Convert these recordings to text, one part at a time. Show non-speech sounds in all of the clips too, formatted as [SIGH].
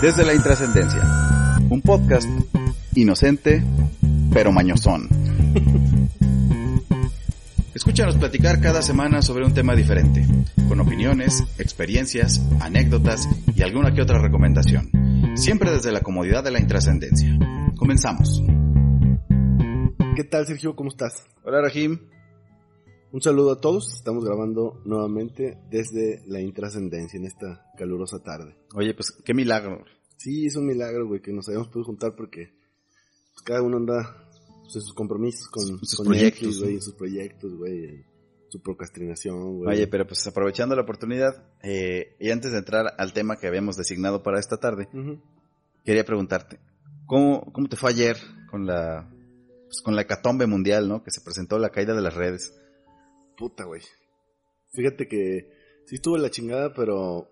Desde la Intrascendencia, un podcast inocente pero mañosón. Escúchanos platicar cada semana sobre un tema diferente, con opiniones, experiencias, anécdotas y alguna que otra recomendación, siempre desde la comodidad de la intrascendencia. Comenzamos. ¿Qué tal, Sergio? ¿Cómo estás? Hola, Rahim. Un saludo a todos. Estamos grabando nuevamente desde la intrascendencia en esta calurosa tarde. Oye, pues qué milagro. Sí, es un milagro, güey, que nos hayamos podido juntar porque pues, cada uno anda pues, en sus compromisos con Sus con proyectos, güey, ¿no? en sus proyectos, güey, en su procrastinación, güey. Oye, pero pues aprovechando la oportunidad, eh, y antes de entrar al tema que habíamos designado para esta tarde, quería preguntarte, ¿cómo, cómo te fue ayer con la, pues, con la hecatombe mundial, ¿no? Que se presentó la caída de las redes. Puta, güey. Fíjate que sí estuvo la chingada, pero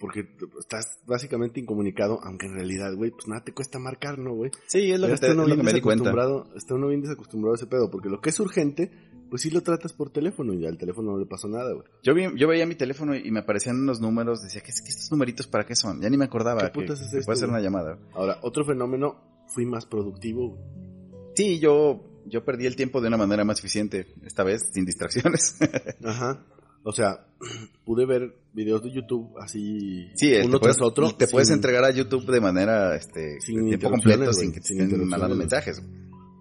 porque estás básicamente incomunicado, aunque en realidad, güey, pues nada te cuesta marcar, ¿no, güey? Sí, es lo, que, está te- uno es lo bien que me di cuenta. Está uno bien desacostumbrado a ese pedo, porque lo que es urgente, pues sí lo tratas por teléfono y al teléfono no le pasó nada, güey. Yo, vi, yo veía mi teléfono y me aparecían unos números, decía, ¿qué, qué estos numeritos para qué son? Ya ni me acordaba ¿Qué que, putas es que esto, puede ser una llamada. Ahora, otro fenómeno, fui más productivo, güey. Sí, yo, yo perdí el tiempo de una manera más eficiente, esta vez, sin distracciones. [LAUGHS] Ajá. O sea, pude ver videos de YouTube así sí, eh, uno te puedes, tras otro. te puedes entregar a YouTube de manera, este, Sin tiempo completo, sin que te estén mandando mensajes.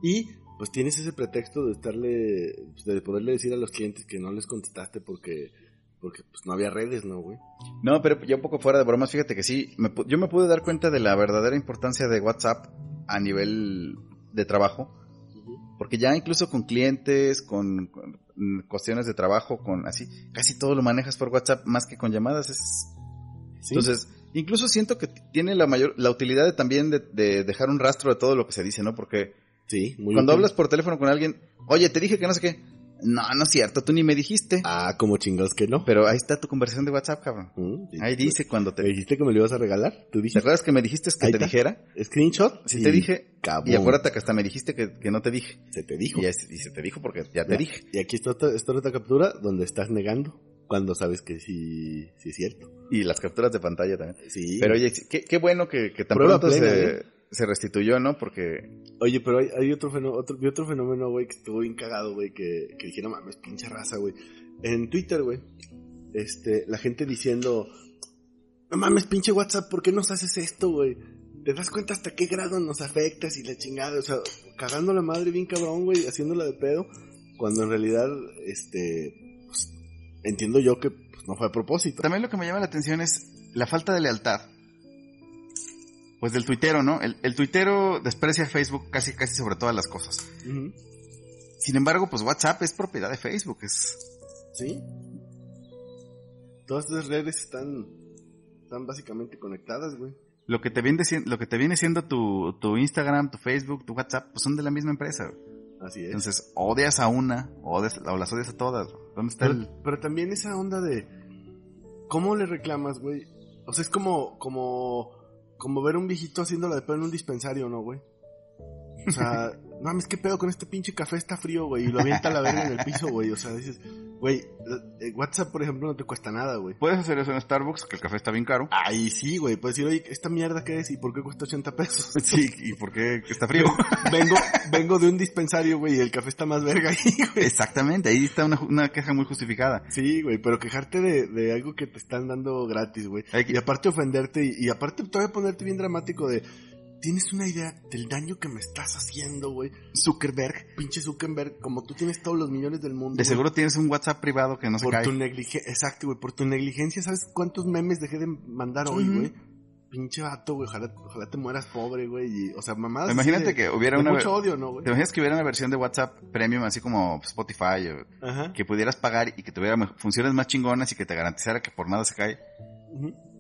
Y pues tienes ese pretexto de estarle, pues, de poderle decir a los clientes que no les contestaste porque, porque pues no había redes, ¿no, güey? No, pero ya un poco fuera de bromas, fíjate que sí, me yo me pude dar cuenta de la verdadera importancia de WhatsApp a nivel de trabajo, porque ya incluso con clientes, con, con, mm, cuestiones de trabajo, con así, casi todo lo manejas por WhatsApp más que con llamadas. Es, Sí. Entonces, incluso siento que tiene la mayor, la utilidad de también de, de dejar un rastro de todo lo que se dice, ¿no? Porque sí, muy cuando útil. hablas por teléfono con alguien, oye, te dije que no sé qué. No, no es cierto, tú ni me dijiste. Ah, como chingados que no. Pero ahí está tu conversación de WhatsApp, cabrón. Mm, sí. Ahí dice cuando ¿Me te... dijiste que me lo ibas a regalar? ¿Tú ¿Te dijiste? acuerdas que me dijiste que Ahí te está. dijera? ¿Screenshot? Sí te dije. Cabrón. Y acuérdate que hasta me dijiste que, que no te dije. Se te dijo. Y, es- y se te dijo porque ya te dije. Y aquí está otra, esta otra captura donde estás negando cuando sabes que sí, sí es cierto. Y las capturas de pantalla también. Sí. Pero oye, qué, qué bueno que, que tan pronto plena, se, ¿eh? Se restituyó, ¿no? Porque Oye, pero hay, hay otro fenómeno, otro, otro fenómeno, güey, que estuvo bien cagado, güey, que, que dije, no mames, pinche raza, güey. En Twitter, güey, este, la gente diciendo, no mames, pinche WhatsApp, ¿por qué nos haces esto, güey? ¿Te das cuenta hasta qué grado nos afectas y la chingada? O sea, cagando la madre bien cabrón, güey, haciéndola de pedo, cuando en realidad, este, pues, entiendo yo que pues, no fue a propósito. también lo que me llama la atención es la falta de lealtad. Pues del tuitero, ¿no? El, el tuitero desprecia a Facebook casi, casi sobre todas las cosas. Sin embargo, pues WhatsApp es propiedad de Facebook. Es, ¿Sí? Todas esas redes están, están básicamente conectadas, güey. lo que te viene, lo que te viene siendo tu, tu Instagram, tu Facebook, tu WhatsApp, pues son de la misma empresa. Así es. Entonces, odias a una, odias, o las odias a todas. ¿Dónde está Pero, el...? pero también esa onda de cómo le reclamas, güey. O sea, es como, como, como ver un viejito haciéndola de pedo en un dispensario, ¿no, güey? O sea, [LAUGHS] mames, qué pedo con este pinche café está frío, güey, y lo avienta a la verga en el piso, güey. O sea, dices, güey, eh, WhatsApp, por ejemplo, no te cuesta nada, güey. Puedes hacer eso en Starbucks, que el café está bien caro. Ay, sí, güey, puedes decir, oye, ¿esta mierda qué es y por qué cuesta 80 pesos? [LAUGHS] Sí, ¿y por qué está frío? vengo, vengo de un dispensario, güey, y el café está más verga ahí, [LAUGHS] güey. Exactamente, ahí está una, una queja muy justificada. Sí, güey, pero quejarte de, de algo que te están dando gratis, güey. Que- Y aparte ofenderte y, y aparte todavía ponerte bien dramático de... ¿Tienes una idea del daño que me estás haciendo, güey? Zuckerberg, pinche Zuckerberg, como tú tienes todos los millones del mundo. De seguro tienes un WhatsApp privado que no se Por cae. tu negligencia, exacto, güey, por tu negligencia, ¿sabes cuántos memes dejé de mandar hoy, güey? pinche vato, güey, ojalá, ojalá te mueras pobre, güey. y, o sea, mamadas. Imagínate de- que hubiera una... mucho odio, ¿no, güey? ¿Te imaginas que hubiera una versión de WhatsApp Premium así como Spotify o Ajá. que pudieras pagar y que tuviera funciones más chingonas y que te garantizara que por nada se cae? Ta-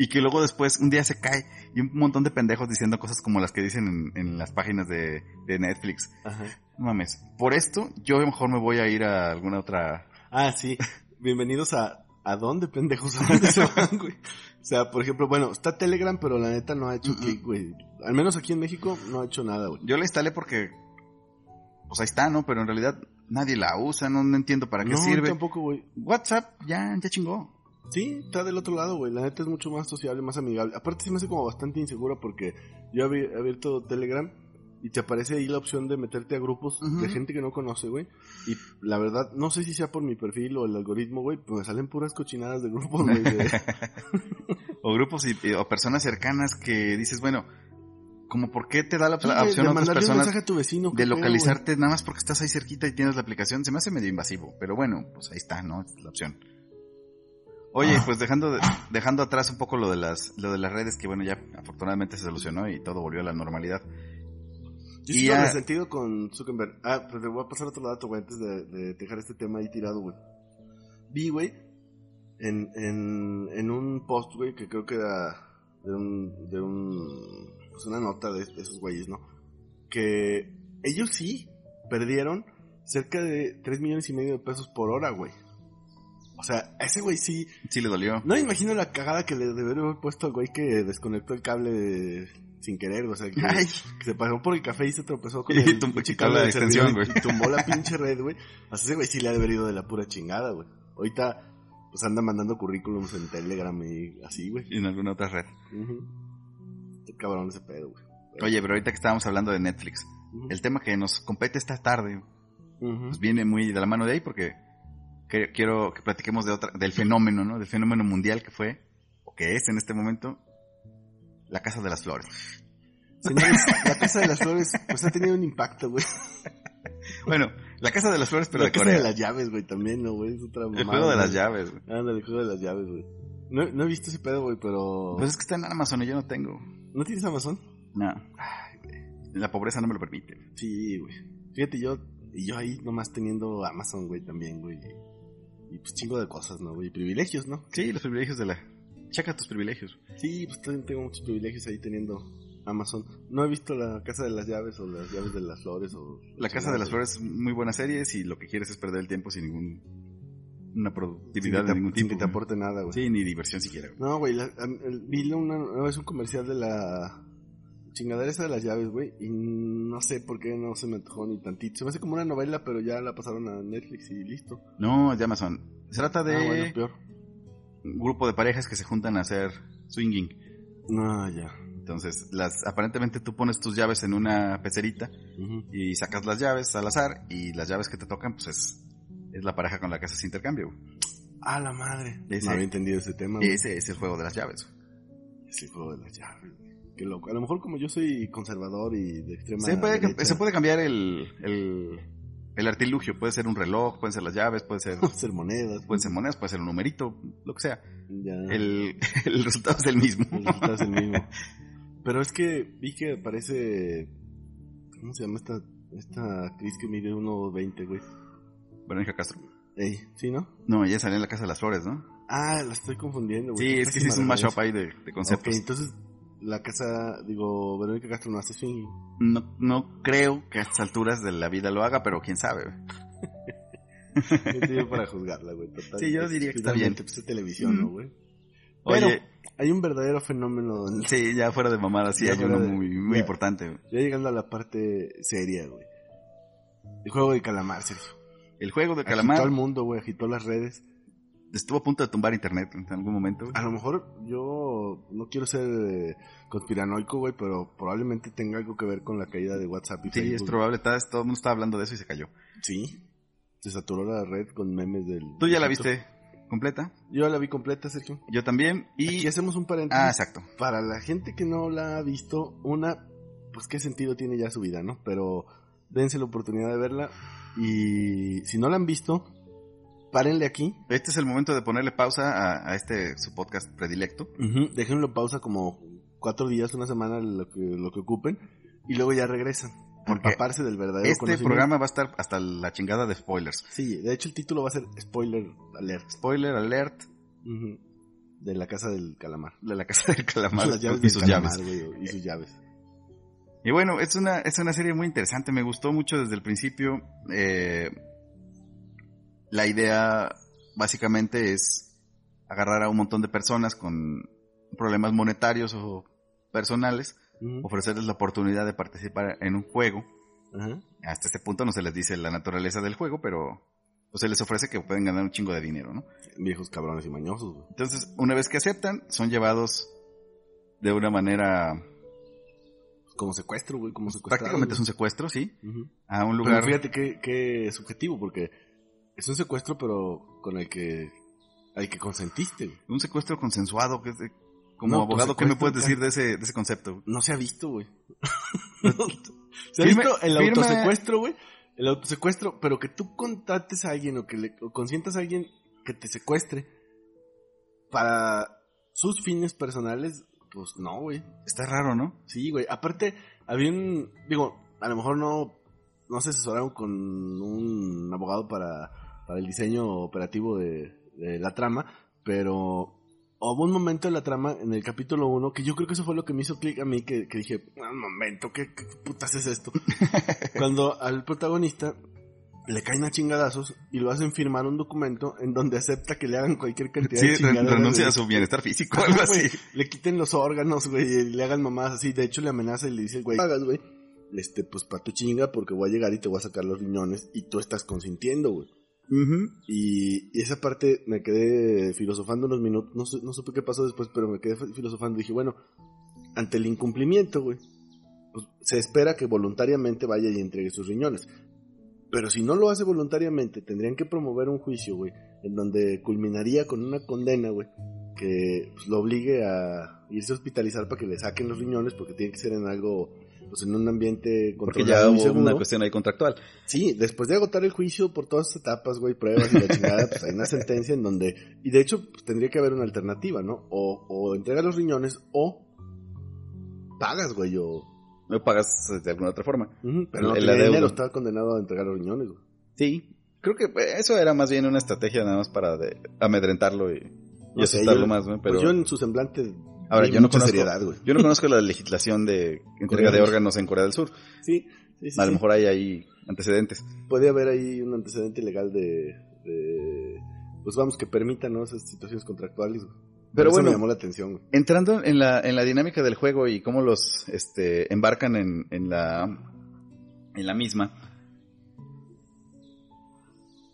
Y que luego después un día se cae y un montón de pendejos diciendo cosas como las que dicen en, en las páginas de, de Netflix. Ajá. No mames. Por esto, yo mejor me voy a ir a alguna otra. Ah, sí. Bienvenidos a... ¿A dónde, pendejos? ¿A dónde se van, güey? O sea, por ejemplo, bueno, está Telegram, pero la neta no ha hecho clic, güey. Al menos aquí en México no ha hecho nada, güey. Yo la instalé porque. Pues ahí está, ¿no? Pero en realidad nadie la usa, no, no entiendo para qué no, sirve. tampoco, güey. WhatsApp ya, ya chingó. Sí, está del otro lado, güey. La neta es mucho más sociable, más amigable. Aparte sí me hace como bastante insegura porque yo he abierto Telegram y te aparece ahí la opción de meterte a grupos de gente que no conoce, güey. Y la verdad, no sé si sea por mi perfil o el algoritmo, güey, pero me salen puras cochinadas de grupos, güey. [LAUGHS] o grupos y- o personas cercanas que dices, bueno, como por qué te da la, Sí, la de- opción de a otras un personas a tu vecino. ¿qué de localizarte nada más porque estás ahí cerquita y tienes la aplicación? Se me hace medio invasivo, pero bueno, pues ahí está, ¿no? Es la opción. Oye, Ah. pues dejando de- dejando atrás un poco lo de las lo de las redes que bueno, ya afortunadamente se solucionó y todo volvió a la normalidad. Yo y ya- resentido con Zuckerberg. Ah, pues te voy a pasar otro dato, güey, antes de, de dejar este tema ahí tirado, güey. Vi, güey, en, en, en un post, güey, que creo que era de un, de un, pues una nota de, de esos güeyes, ¿no? Que ellos sí perdieron cerca de 3 millones y medio de pesos por hora, güey. O sea, a ese güey sí, Sí le dolió. no me imagino la cagada que le debería haber puesto al güey que desconectó el cable de- sin querer, o sea, que, Ay, que se pasó por el café y se tropezó con [LAUGHS] Y el tum- quitó cable la del extensión, güey. Y tumbó la [LAUGHS] pinche red, güey. O sea, ese güey sí le ha de haber ido de la pura chingada, güey. Ahorita, pues anda mandando currículums en Telegram y así, güey. y en alguna otra red. Qué cabrón ese pedo, güey. Oye, pero ahorita que estábamos hablando de Netflix, el tema que nos compete esta tarde Ujú. pues viene muy de la mano de ahí porque que- quiero que platiquemos de otra, del fenómeno, ¿no? Del fenómeno mundial que fue, o que es en este momento, la Casa de las Flores. Señores, la Casa de las Flores, pues ha tenido un impacto, güey. [LAUGHS] Bueno, la Casa de las Flores, pero la de Casa Corea. de las Llaves, güey, también, ¿no, güey? Es otra El juego de las llaves. güey. Ándale, el juego de las llaves, güey. No, no he visto ese pedo, güey, pero... Pues es que está en Amazon y yo no tengo. ¿No tienes Amazon? No. Ay, güey. La pobreza no me lo permite. Sí, güey. Fíjate, yo, y yo ahí nomás teniendo Amazon, güey, también, güey. Y pues chingo de cosas, ¿no? Y privilegios, ¿no? Sí, los privilegios de la... Checa tus privilegios. Sí, pues también tengo muchos privilegios ahí teniendo Amazon. No he visto la Casa de las Llaves o las Llaves de las Flores o... La Casa de las Flores, muy buenas series y lo que quieres es perder el tiempo sin ningún... Una productividad de ningún tipo. que te aporte nada, güey. Sí, ni diversión siquiera. güey. No, güey, la- am- el- vi una, una vez un comercial de la chingadera esa de las llaves, güey, y no sé por qué no se me antojó ni tantito. Se me hace como una novela, pero ya la pasaron a Netflix y listo. No, es de Amazon. Se trata de Ah, bueno, peor. un grupo de parejas que se juntan a hacer swinging. No, ya. Entonces, las aparentemente tú pones tus llaves en una pecerita y sacas las llaves al azar y las llaves que te tocan, pues es, es la pareja con la que haces intercambio. güey. A la madre. Ese- No había entendido ese tema. güey. Ese es el juego de las llaves. Es el juego de las llaves, güey. A lo mejor como yo soy conservador y de extrema Se puede, derecha, se puede cambiar el, el, el artilugio. Puede ser un reloj, pueden ser las llaves, puede ser, hacer monedas. pueden ser monedas, puede ser un numerito, lo que sea. Ya. El, [LAUGHS] el resultado es el mismo. El resultado es el mismo. [LAUGHS] Pero es que vi que aparece. ¿Cómo se llama esta, esta actriz que mide 1.20, güey? Verónica Castro. Ey, ¿sí, no? No, ella salió en la Casa de las Flores, ¿no? Ah, la estoy confundiendo, güey. Sí, es que sí es un mashup ahí de, conceptos. entonces la casa, digo, Verónica Castro no hace swing. No, no creo que a estas alturas de la vida lo haga, pero quién sabe. [LAUGHS] güey. ¿Qué te digo para juzgarla, güey? Total, Sí, yo diría que está bien. Pues es televisión, ¿no, Mm. güey? Pero Oye, hay un verdadero fenómeno. en- sí, ya fuera de mamada, sí Ya hay uno de- muy, muy ya. importante. güey. Ya llegando a la parte seria, güey. El juego de calamar, Sergio. El juego de Agitó calamar al mundo, güey, agitó las redes. Estuvo a punto de tumbar internet en algún momento. güey. A lo mejor yo no quiero ser eh, conspiranoico, güey, pero probablemente tenga algo que ver con la caída de WhatsApp y Sí, Facebook. es probable, está- todo el mundo estaba hablando de eso y se cayó. Sí. Se saturó la red con memes del... ¿Tú ya la viste completa? Yo la vi completa, Sergio. Yo también. Y Y... hacemos un paréntesis. Ah, exacto. Para la gente que no la ha visto, una, pues qué sentido tiene ya su vida, ¿no? Pero dense la oportunidad de verla. Y si no la han visto, párenle aquí. Este es el momento de ponerle pausa a, a este su podcast predilecto. Ujú, Déjenlo pausa como cuatro días, una semana, lo que, lo que ocupen. Y luego ya regresan. Porque empaparse del verdadero Este programa va a estar hasta la chingada de spoilers. Sí, de hecho el título va a ser Spoiler Alert. Spoiler alert. De la casa del calamar. de la casa del calamar [LAUGHS] Las llaves y del sus calamar, llaves. güey, y sus llaves. Y bueno, es una, es una serie muy interesante, me gustó mucho desde el principio. Eh, la idea básicamente es agarrar a un montón de personas con problemas monetarios o personales, ofrecerles la oportunidad de participar en un juego. Hasta ese punto no se les dice la naturaleza del juego, pero pues, se les ofrece que pueden ganar un chingo de dinero, ¿no? Viejos cabrones y mañosos, güey. Entonces, una vez que aceptan, son llevados de una manera... Como secuestro, güey, como secuestrado. Prácticamente es un secuestro, sí, a un Pero lugar... fíjate qué, qué subjetivo, porque es un secuestro, pero con el que, al que consentiste, güey. Un secuestro consensuado, que es de- como No, pues, abogado, ¿qué me puedes decir de ese, de ese concepto? No se ha visto, güey. [LAUGHS] se ha Firme- visto el firme- autosecuestro, güey. El autosecuestro, pero que tú contactes a alguien o que le o consientas a alguien que te secuestre para sus fines personales, pues no, güey. Está raro, ¿no? Sí, güey. Aparte, había un. Digo, a lo mejor no, no se asesoraron con un abogado para, para el diseño operativo de, de la trama, pero hubo un momento en la trama, en el capítulo 1, que yo creo que eso fue lo que me hizo clic a mí, que, que dije, un momento, ¿qué, qué putas es esto? [LAUGHS] Cuando al protagonista le caen a chingadazos y lo hacen firmar un documento en donde acepta que le hagan cualquier cantidad Sí, de chingaderas. renuncia a su bienestar físico, algo así. Le quiten los órganos, güey, y le hagan mamás así. De hecho, le amenaza y le dice, güey, pagas, güey. Este, pues pa' tu chinga, porque voy a llegar y te voy a sacar los riñones y tú estás consintiendo, güey. Y, y esa parte me quedé filosofando unos minutos, no, no supe qué pasó después, pero me quedé filosofando y dije, bueno, ante el incumplimiento, güey, pues se espera que voluntariamente vaya y entregue sus riñones. Pero si no lo hace voluntariamente, tendrían que promover un juicio, güey, en donde culminaría con una condena, güey, que pues, lo obligue a irse a hospitalizar para que le saquen los riñones, porque tiene que ser en algo, pues en un ambiente Porque controlado ya y hubo seguro. una cuestión ahí contractual. Sí, después de agotar el juicio por todas estas etapas, güey, pruebas y la chingada, pues hay una sentencia en donde, y de hecho, pues, tendría que haber una alternativa, ¿no? O, o entregas los riñones o pagas, güey, o... No pagas de alguna otra forma. Pero no El adeudo. dinero, estaba condenado a entregar los riñones, güey. Sí. Creo que eh, eso era más bien una estrategia nada más para de- amedrentarlo y, y No sé, asustarlo yo- más, ¿no? Pero Pues yo en su semblante... ahora yo no conozco, seriedad, yo no conozco la legislación de entrega de órganos en Corea del Sur. Sí, sí, sí. A lo mejor hay ahí antecedentes. Puede haber ahí un antecedente legal de... de- pues vamos, que permita, ¿no? Esas situaciones contractuales, güey. Pero Por eso bueno, me llamó la atención, güey. entrando en la, en la dinámica del juego y cómo los este, embarcan en, en, la, en la misma,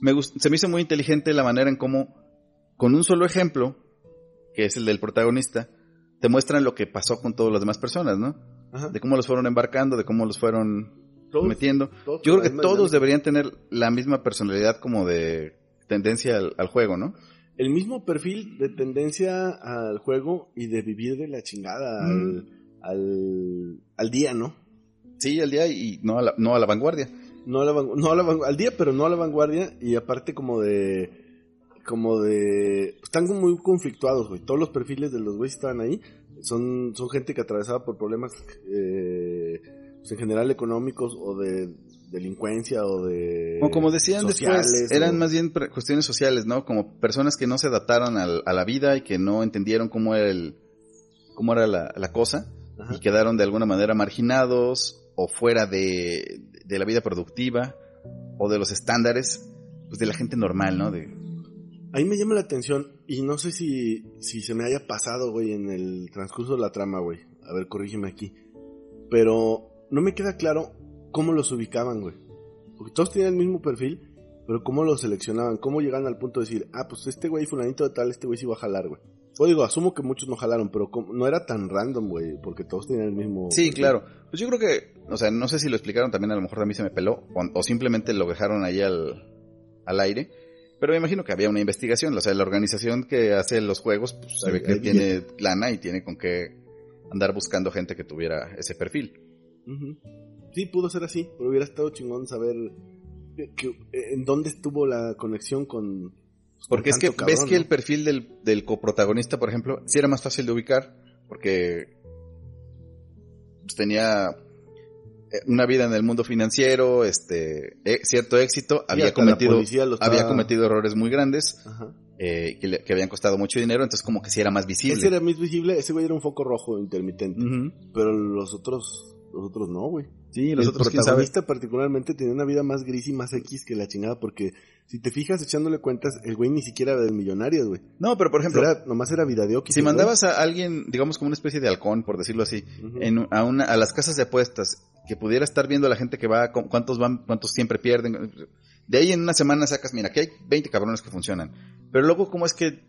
me gust- se me hizo muy inteligente la manera en cómo, con un solo ejemplo, que es el del protagonista, te muestran lo que pasó con todas las demás personas, ¿no? Ajá. De cómo los fueron embarcando, de cómo los fueron Todos- metiendo. todos Yo creo que todos deberían tener la misma personalidad como de tendencia al, al juego, ¿no? el mismo perfil de tendencia al juego y de vivir de la chingada Mm. al, al, al día, ¿no? Sí, al día y no a la, no a la vanguardia. No a la, no a la al día, pero no a la vanguardia y aparte como de como de están muy conflictuados, güey. Todos los perfiles de los güeyes estaban ahí son son gente que atravesaba por problemas eh, pues, en general económicos o de delincuencia o de O como decían sociales, después, eran o- más bien cuestiones sociales, ¿no? Como personas que no se adaptaron al- a la vida y que no entendieron cómo era el, cómo era la, la cosa Ajá. y quedaron de alguna manera marginados o fuera de, de la vida productiva o de los estándares, pues de la gente normal, ¿no? De, Ahí me llama la atención y no sé si, si se me haya pasado, güey, en el transcurso de la trama, güey. A ver, corrígeme aquí. Pero no me queda claro cómo los ubicaban, güey. Porque todos tenían el mismo perfil, pero cómo los seleccionaban, cómo llegaban al punto de decir, ah, pues este güey fulanito de tal, este güey sí va a jalar, güey. O digo, asumo que muchos no jalaron, pero no era tan random, güey, porque todos tenían el mismo... Sí, perfil. claro. Pues yo creo que, o sea, no sé si lo explicaron también, a lo mejor a mí se me peló, o, o simplemente lo dejaron ahí al, al aire. Pero me imagino que había una investigación, o sea, la organización que hace los juegos, pues se ve que tiene lana y tiene con qué andar buscando gente que tuviera ese perfil. Sí, pudo ser así, pero hubiera estado chingón saber que- que- en dónde estuvo la conexión con, Porque es que ves que el perfil del, del coprotagonista, por ejemplo, sí era más fácil de ubicar, porque pues, tenía una vida en el mundo financiero, este, eh, cierto éxito, había cometido, estaba- había cometido errores muy grandes, Ajá. eh, que, le- que habían costado mucho dinero, entonces como que sí era más visible. Ese era más visible, ese güey era un foco rojo intermitente. Pero los otros, los otros no, güey. Sí, los el otros quién sabe. protagonista particularmente tenía una vida más gris y más X que la chingada porque si te fijas echándole cuentas, el güey ni siquiera era del millonario, güey. No, pero por ejemplo, Era- nomás era vida de Oki. si mandabas a alguien, digamos como una especie de halcón, por decirlo así, Ujú. en, a, una, a las casas de apuestas, que pudiera estar viendo a la gente que va, cu- cuántos van, cuántos siempre pierden. De ahí en una semana sacas, mira, aquí hay 20 cabrones que funcionan. Pero luego, ¿cómo es que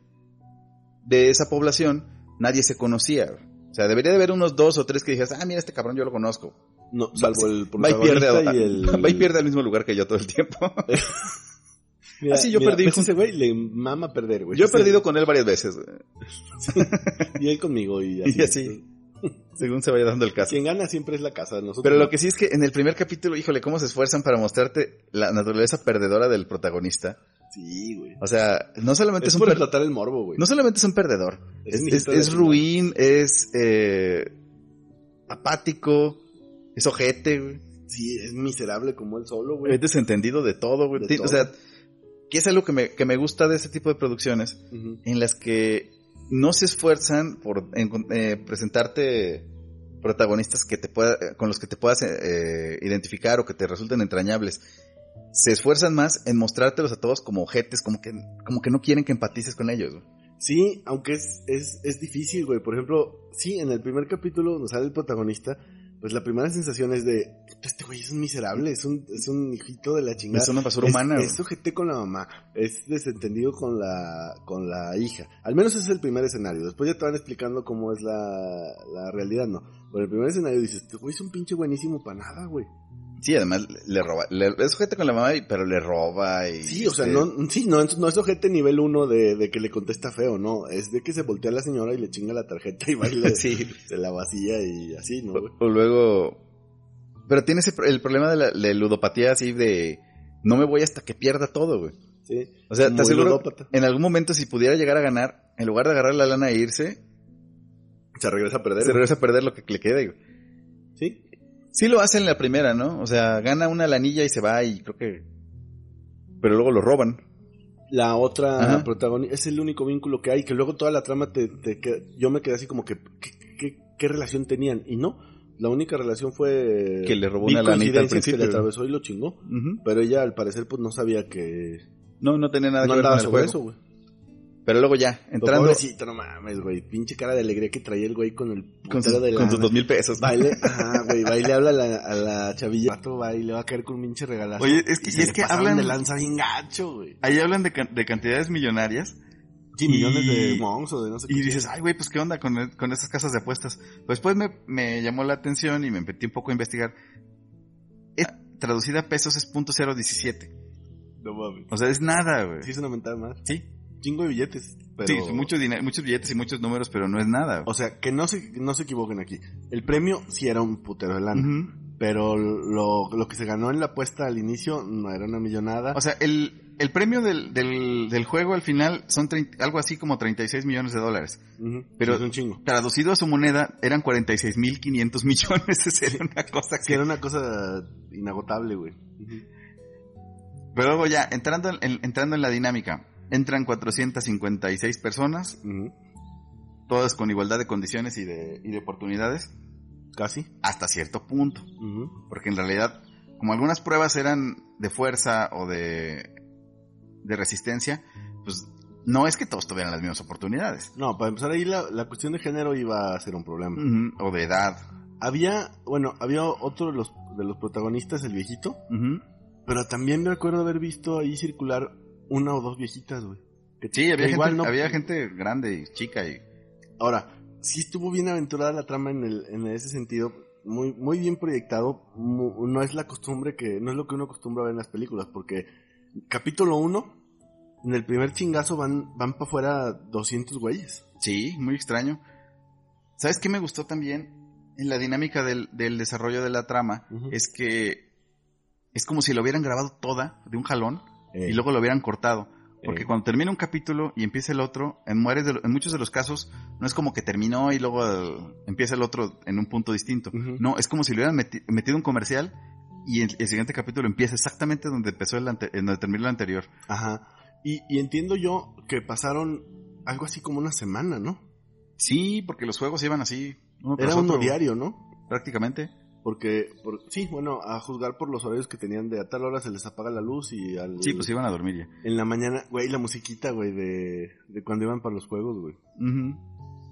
de esa población nadie se conocía? O sea, debería de haber unos dos o tres que dijeras, ah, mira, este cabrón yo lo conozco. No, salvo el Va y pierde, a- y el... va y pierde al mismo lugar que yo todo el tiempo. [LAUGHS] Mira, Ah, sí, yo mira, perdí con- ese güey le mama perder, güey. yo he perdido con él varias veces, güey. [LAUGHS] Y él conmigo y así. [LAUGHS] Y así. según se vaya dando el caso. Quien gana siempre es la casa. Nosotros Pero lo que sí es que en el primer capítulo, híjole, cómo se esfuerzan para mostrarte la naturaleza perdedora del protagonista. Sí, güey. O sea, no solamente es, Es un el morbo, güey. no solamente es un perdedor, Es es, ruin, es eh, apático, es ojete, güey, Sí, es miserable como él solo, güey. es desentendido de todo, güey. De Ti- todo. O sea, que es algo que me, que me gusta de este tipo de producciones, en las que no se esfuerzan por eh, presentarte protagonistas que te pueda, eh, con los que te puedas eh, identificar o que te resulten entrañables. Se esfuerzan más en mostrártelos a todos como ojetes, como que, como que no quieren que empatices con ellos. güey. Sí, aunque es, es, es difícil, güey. Por ejemplo, sí, en el primer capítulo donde sale el protagonista, pues la primera sensación es de, este güey es un miserable, es un, es un hijito de la chingada. Es una basura es, humana. güey. Es ojete con la mamá, es desentendido con la, con la hija. Al menos ese es el primer escenario. Después ya te van explicando cómo es la, la realidad, ¿no? Pero el primer escenario dices, este güey es un pinche buenísimo para nada, güey. Sí, además le roba, le- es ojete con la mamá, y- pero le roba y... Sí, o sea, este, no, sí, no, no es ojete nivel uno de, de que le contesta feo, no. Es de que se voltea a la señora y le chinga la tarjeta y baila, [LAUGHS] Sí. se la vacía y así, ¿no? O, o luego... Pero tiene ese, el problema de la de ludopatía así de... No me voy hasta que pierda todo, güey. Sí. O sea, te aseguro, ludópata. en algún momento si pudiera llegar a ganar, en lugar de agarrar la lana e irse, Se regresa a perder. se regresa a perder lo que le quede. güey. Sí. Sí lo hace en la primera, ¿no? O sea, gana una lanilla y se va y creo que... Pero luego lo roban. La otra protagonista es el único vínculo que hay, que luego toda la trama te, te yo me quedé así como que ¿qué, relación tenían? Y no, la única relación fue Que le robó una lanita al principio. que le atravesó y lo chingó. Pero ella al parecer pues no sabía que No, no tenía nada no que ver con el juego. eso, güey. Pero luego ya, entrando Pobrecito, no mames, güey. Pinche cara de alegría que traía el güey con el con sus, de con sus lana. dos mil pesos. Baile, [LAUGHS] ajá, güey, baile, habla a la, a la chavilla. Vato va y le va a caer con un pinche regalazo. Oye, es que- Y y se es le que hablan- de lanza bien gacho, güey. Ahí hablan de, can- de cantidades millonarias. Sí, millones Y- de mons o de no sé Y qué. dices, ay, güey, pues qué onda con, con estas casas de apuestas. Pues después me, me llamó la atención y me metí un poco a investigar. Es- traducida a pesos es .017. No mames. O sea, es nada, güey. Sí, es una mentada más. Sí, Chingo de billetes. Pero... sí, mucho dinero, muchos billetes y muchos números, pero no es nada. O sea, que no se, no se equivoquen aquí. El premio sí era un putero de lana. Pero lo, lo que se ganó en la apuesta al inicio no era una millonada. O sea, el, el premio del, del, del juego al final son trein- algo así como 36 millones de dólares. Pero- sí, es un chingo. Traducido a su moneda, eran 46.500 [LAUGHS] millones. Esa era una cosa Que que... era una cosa inagotable, güey. Pero luego ya, entrando en, entrando en la dinámica, entran 456 personas, Ujú. todas con igualdad de condiciones y de, y de oportunidades, Casi. hasta cierto punto. Porque en realidad, como algunas pruebas eran de fuerza o de, de resistencia, pues no es que todos tuvieran las mismas oportunidades. No, para empezar ahí la, la cuestión de género iba a ser un problema. O de edad. Había, bueno, había otro de los, de los protagonistas, el viejito, pero también me acuerdo haber visto ahí circular una o dos viejitas, güey. Sí, había, que igual gente, no- había gente grande y chica y... Ahora, sí estuvo bien aventurada la trama en, el, en ese sentido, muy, muy bien proyectado. no es la costumbre que, no es lo que uno acostumbra a ver en las películas, porque capítulo 1, en el primer chingazo van, van para afuera 200 güeyes. Sí, muy extraño. ¿Sabes qué me gustó también? En la dinámica del, del desarrollo de la trama, es que es como si lo hubieran grabado toda de un jalón Eh, y luego lo hubieran cortado. Porque Eh. cuando termina un capítulo y empieza el otro, en, de en muchos de los casos, no es como que terminó y luego eh, empieza el otro en un punto distinto. No, es como si le hubieran meti- metido un comercial y el, el siguiente capítulo empieza exactamente donde empezó el ante- en donde terminó el anterior. Ajá. Y, y entiendo yo que pasaron algo así como una semana, ¿no? Sí, porque los juegos iban así. uno Era uno diario, ¿no? Prácticamente. Porque, por- sí, bueno, a juzgar por los horarios que tenían de a tal hora se les apaga la luz y al, Sí, pues iban a dormir ya. en la mañana, güey, la musiquita, güey, de, de cuando iban para los juegos, güey. Ujú.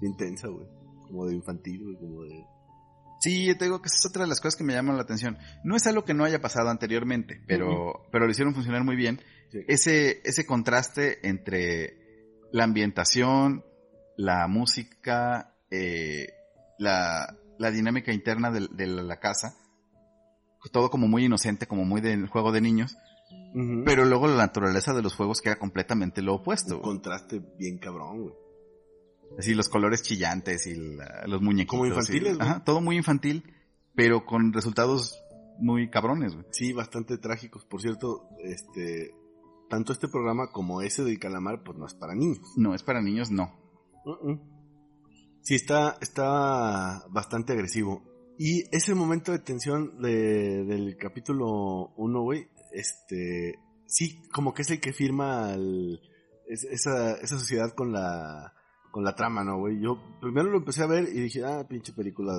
Bien tensa, güey. Como de infantil, güey, como de... Sí, yo te digo que esa es otra de las cosas que me llaman la atención. No es algo que no haya pasado anteriormente, pero, pero lo hicieron funcionar muy bien. Sí. Ese, ese contraste entre la ambientación, la música, eh, la, la dinámica interna de, de la, casa, todo como muy inocente, como muy del juego de niños, pero luego la naturaleza de los juegos que era completamente lo opuesto. Un contraste bien cabrón, güey. Así los colores chillantes y la- los muñequitos. Como infantiles, y-. Ajá, todo muy infantil, pero con resultados muy cabrones, güey. Sí, bastante trágicos. Por cierto, este... Tanto este programa como ese del calamar, pues no es para niños. No, es para niños, no. Uh-uh. Sí, está, está bastante agresivo. Y ese momento de tensión de, del capítulo 1, güey, este, sí, como que es el que firma el- es- esa, esa sociedad con la, con la trama, ¿no, güey? Yo primero lo empecé a ver y dije, ah, pinche película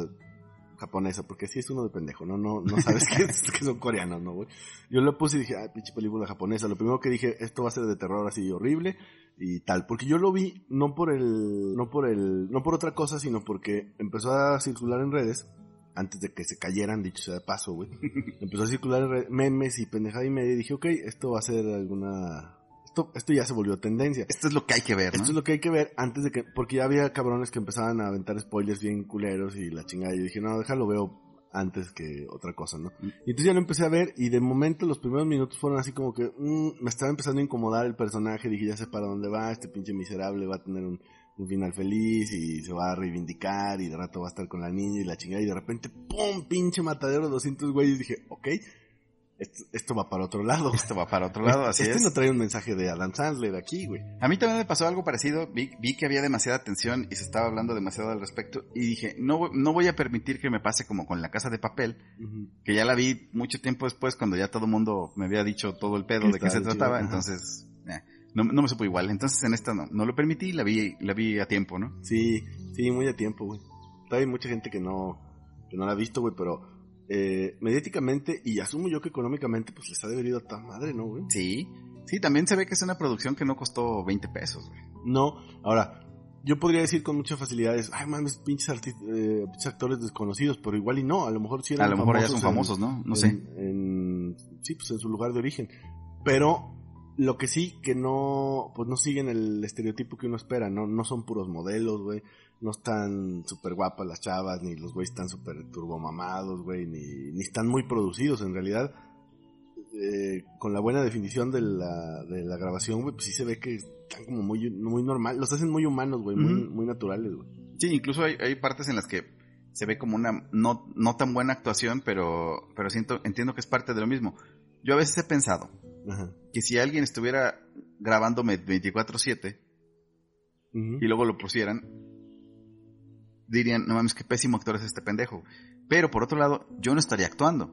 japonesa, porque sí es uno de pendejo, ¿no? No, no sabes [LAUGHS] que, que son coreanos, ¿no, güey? Yo lo puse y dije, ah, pinche película japonesa. Lo primero que dije, esto va a ser de terror así horrible y tal, porque yo lo vi no por el, no por el, no por otra cosa, sino porque empezó a circular en redes, antes de que se cayeran, dicho sea de paso, güey. [LAUGHS] empezó a circular en redes, memes y pendejada y media, y dije, ok, esto va a ser alguna, esto, esto ya se volvió tendencia. Esto es lo que hay que ver, ¿no? Esto es lo que hay que ver antes de que, porque ya había cabrones que empezaban a aventar spoilers bien culeros y la chingada. Y yo dije, no, déjalo veo antes que otra cosa, ¿no? Mm. Y entonces ya lo empecé a ver y de momento los primeros minutos fueron así como que mm, me estaba empezando a incomodar el personaje. Dije, ya sé para dónde va, este pinche miserable va a tener un, un final feliz y se va a reivindicar y de rato va a estar con la niña y la chingada. Y de repente, ¡pum! Pinche matadero de 200 güeyes. Dije, ok, esto, esto va para otro lado. [LAUGHS] Esto va para otro lado, así este es. no trae un mensaje de Adam Sandler aquí, güey. A mí también me pasó algo parecido. Vi, vi que había demasiada tensión y se estaba hablando demasiado al respecto. Y dije, no, no voy a permitir que me pase como con la casa de papel, que ya la vi mucho tiempo después cuando ya todo el mundo me había dicho todo el pedo de qué se trataba. chido. Entonces, eh, no, no me supo igual. Entonces en esta no, no lo permití y la vi, la vi a tiempo, ¿no? Sí, sí, muy a tiempo, güey. Todavía hay mucha gente que no, que no la ha visto, güey, pero eh, mediáticamente y asumo yo que económicamente, pues les ha debido a toda madre, ¿no, güey? Sí. Sí, también se ve que es una producción que no costó 20 pesos, güey. No, ahora, yo podría decir con muchas facilidades, ay, mames, pinches, eh, pinches actores desconocidos, pero igual y no, a lo mejor sí eran A lo mejor ya son en- famosos, ¿no? No en- sé. en- sí, pues en su lugar de origen. Pero lo que sí, que no, pues no siguen el estereotipo que uno espera, no, no son puros modelos, güey. No están súper guapas las chavas, ni los güeyes están súper turbomamados, güey, ni, ni están muy producidos en realidad. Eh, con la buena definición de la, de la grabación, güey, pues sí se ve que están como muy, muy normal, los hacen muy humanos, güey, muy, naturales, güey. Sí, incluso hay, hay partes en las que se ve como una no, no tan buena actuación, pero, pero siento, entiendo que es parte de lo mismo. Yo a veces he pensado Ajá. que si alguien estuviera grabándome 24/7 Ujú. y luego lo pusieran, dirían, no mames, qué pésimo actor es este pendejo. Pero por otro lado, yo no estaría actuando.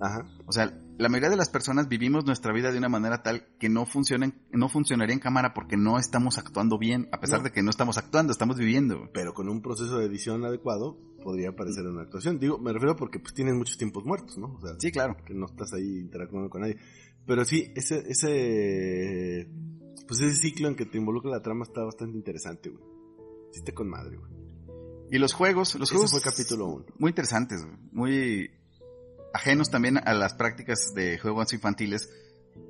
Ajá. O sea, la mayoría de las personas vivimos nuestra vida de una manera tal que no funciona, no funcionaría en cámara porque no estamos actuando bien, a pesar No. de que no estamos actuando, estamos viviendo. pero con un proceso de edición adecuado podría parecer una actuación. Digo, me refiero porque pues tienes muchos tiempos muertos, ¿no? O sea, Sí, claro. que no estás ahí interactuando con nadie. Pero sí, ese, ese, pues ese ciclo en que te involucra la trama está bastante interesante, güey. Sí está con madre, güey. Y los juegos, los Ese juegos fue capítulo 1. muy interesantes, muy ajenos también a las prácticas de juegos infantiles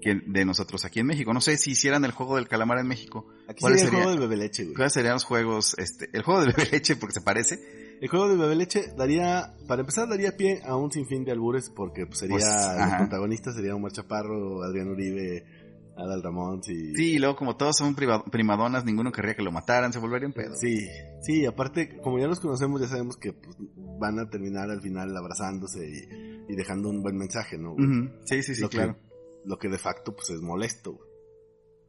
que de nosotros aquí en México. No sé si hicieran el juego del calamar en México, Aquí ¿Cuál sería el sería? juego del bebé leche, güey. ¿cuáles serían los juegos? Este, el juego del bebé leche porque se parece. El juego del bebé leche daría, para empezar, daría pie a un sinfín de albures porque pues, sería, Pues, los ajá. protagonistas serían Omar Chaparro, Adrián Uribe, Adal Ramón y... Sí, y luego como todos son primadonas, ninguno querría que lo mataran, se volverían pedo. Sí, sí, aparte, como ya los conocemos, ya sabemos que pues, van a terminar al final abrazándose y, y dejando un buen mensaje, ¿no? Sí, sí, sí, lo claro. Que, lo que de facto, pues, es molesto, güey.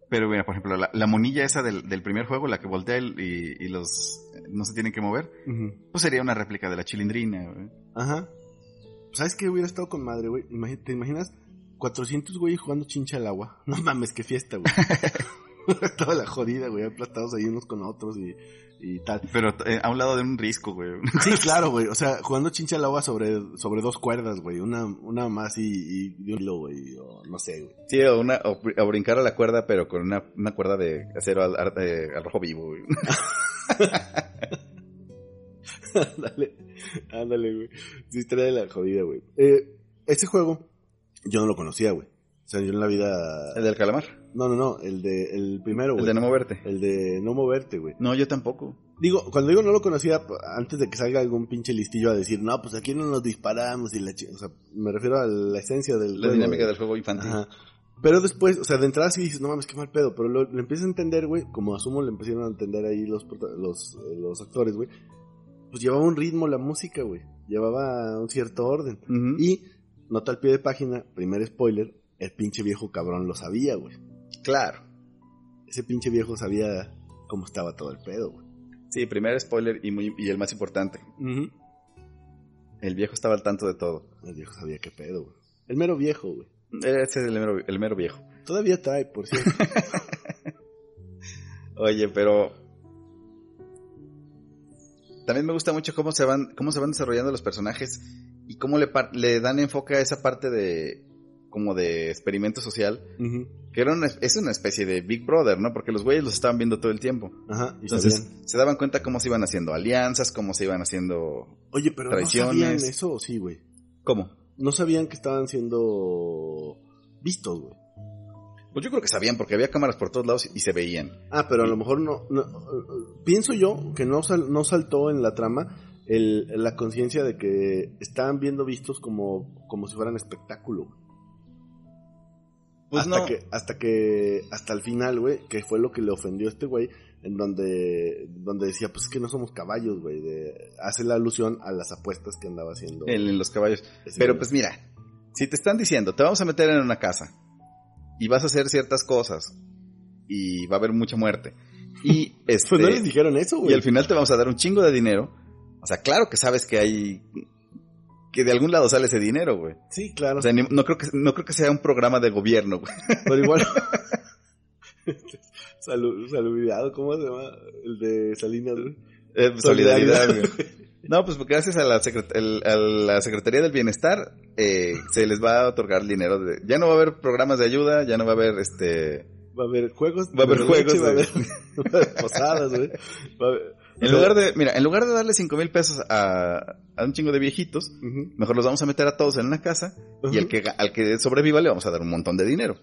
Pero mira, por ejemplo, la, la monilla esa del, del primer juego, la que voltea el- y, y los no se tienen que mover, pues sería una réplica de la chilindrina, güey. Ajá. ¿Sabes qué hubiera estado con madre, güey? ¿Te imaginas 400 güeyes jugando chincha al agua? [LAUGHS] No mames, qué fiesta, güey. [LAUGHS] Toda la jodida, güey, aplastados ahí unos con otros y, y tal. Pero eh, a un lado de un risco, güey. Sí, [LAUGHS] claro, güey. O sea, jugando chincha al agua sobre, sobre dos cuerdas, güey. Una, una más y, y de un hilo, güey. O no sé, güey. Sí, o, una, o, br- o brincar a la cuerda, pero con una, una cuerda de acero al, rojo vivo, güey. ándale, ándale, güey. Sí, de la jodida, güey. Eh, ese juego, yo no lo conocía, güey. O sea, yo en la vida... El del calamar. No, no, no. El de, el primero, El güey. de no moverte. El de no moverte, güey. No, yo tampoco. Digo, cuando digo no lo conocía, antes de que salga algún pinche listillo a decir, no, pues aquí no nos disparamos y la chi-". O sea, me refiero a la esencia del La juego, dinámica güey. del juego infantil. Ajá. Pero después, o sea, de entrada sí dices, no mames, qué mal pedo. Pero lo, lo empiezas a entender, güey, como asumo le empezaron a entender ahí los, los, eh, los actores, güey. Pues llevaba un ritmo la música, güey. Llevaba un cierto orden. Ujú. Y, nota al pie de página, primer spoiler, el pinche viejo cabrón lo sabía, güey. Claro. Ese pinche viejo sabía cómo estaba todo el pedo, güey. Sí, primer spoiler y, muy, y el más importante. El viejo estaba al tanto de todo. El viejo sabía qué pedo, güey. El mero viejo, güey. Ese es el mero, el mero viejo. Todavía trae, por cierto. [LAUGHS] Oye, pero también me gusta mucho cómo se van, cómo se van desarrollando los personajes cómo le, par- le dan enfoque a esa parte de como de experimento social, que era una, es una especie de Big Brother, ¿no? Porque los güeyes los estaban viendo todo el tiempo. Ajá, y Entonces sabían. se daban cuenta cómo se iban haciendo alianzas, cómo se iban haciendo... Oye, pero traiciones. ¿no sabían eso o sí, güey? ¿Cómo? No sabían que estaban siendo vistos, güey. Pues yo creo que sabían porque había cámaras por todos lados y se veían. Ah, pero a lo mejor no, no, pienso yo que no, sal- no saltó en la trama el, la conciencia de que estaban viendo vistos como, como si fueran espectáculo. güey. Pues hasta no. que, hasta que, hasta el final, güey, que fue lo que le ofendió a este güey, en donde, donde decía, pues es que no somos caballos, güey, de, hace la alusión a las apuestas que andaba haciendo. En, en los caballos. Pero pues mira, si te están diciendo, te vamos a meter en una casa y vas a hacer ciertas cosas y va a haber mucha muerte y este [LAUGHS] Pues no les dijeron eso, güey. y al final te vamos a dar un chingo de dinero. O sea, claro que sabes que hay que de algún lado sale ese dinero, güey. Sí, claro. O sea, ni- no creo que no creo que sea un programa de gobierno, güey. [LAUGHS] Pero igual. [LAUGHS] Salud, ¿cómo se llama? El de Salinas, güey. Eh, solidaridad, Solidaridad. güey. No, pues porque gracias a la, secret- el- a la Secretaría del Bienestar eh, se les va a otorgar dinero. De, ya no va a haber programas de ayuda, ya no va a haber este... Va a haber juegos. Va a haber juegos leche, Va a de- haber, [LAUGHS] va a haber posadas, güey. Va a haber- En lugar de, mira, en lugar de darle cinco mil pesos a, a un chingo de viejitos, mejor los vamos a meter a todos en una casa y al que, al que sobreviva le vamos a dar un montón de dinero.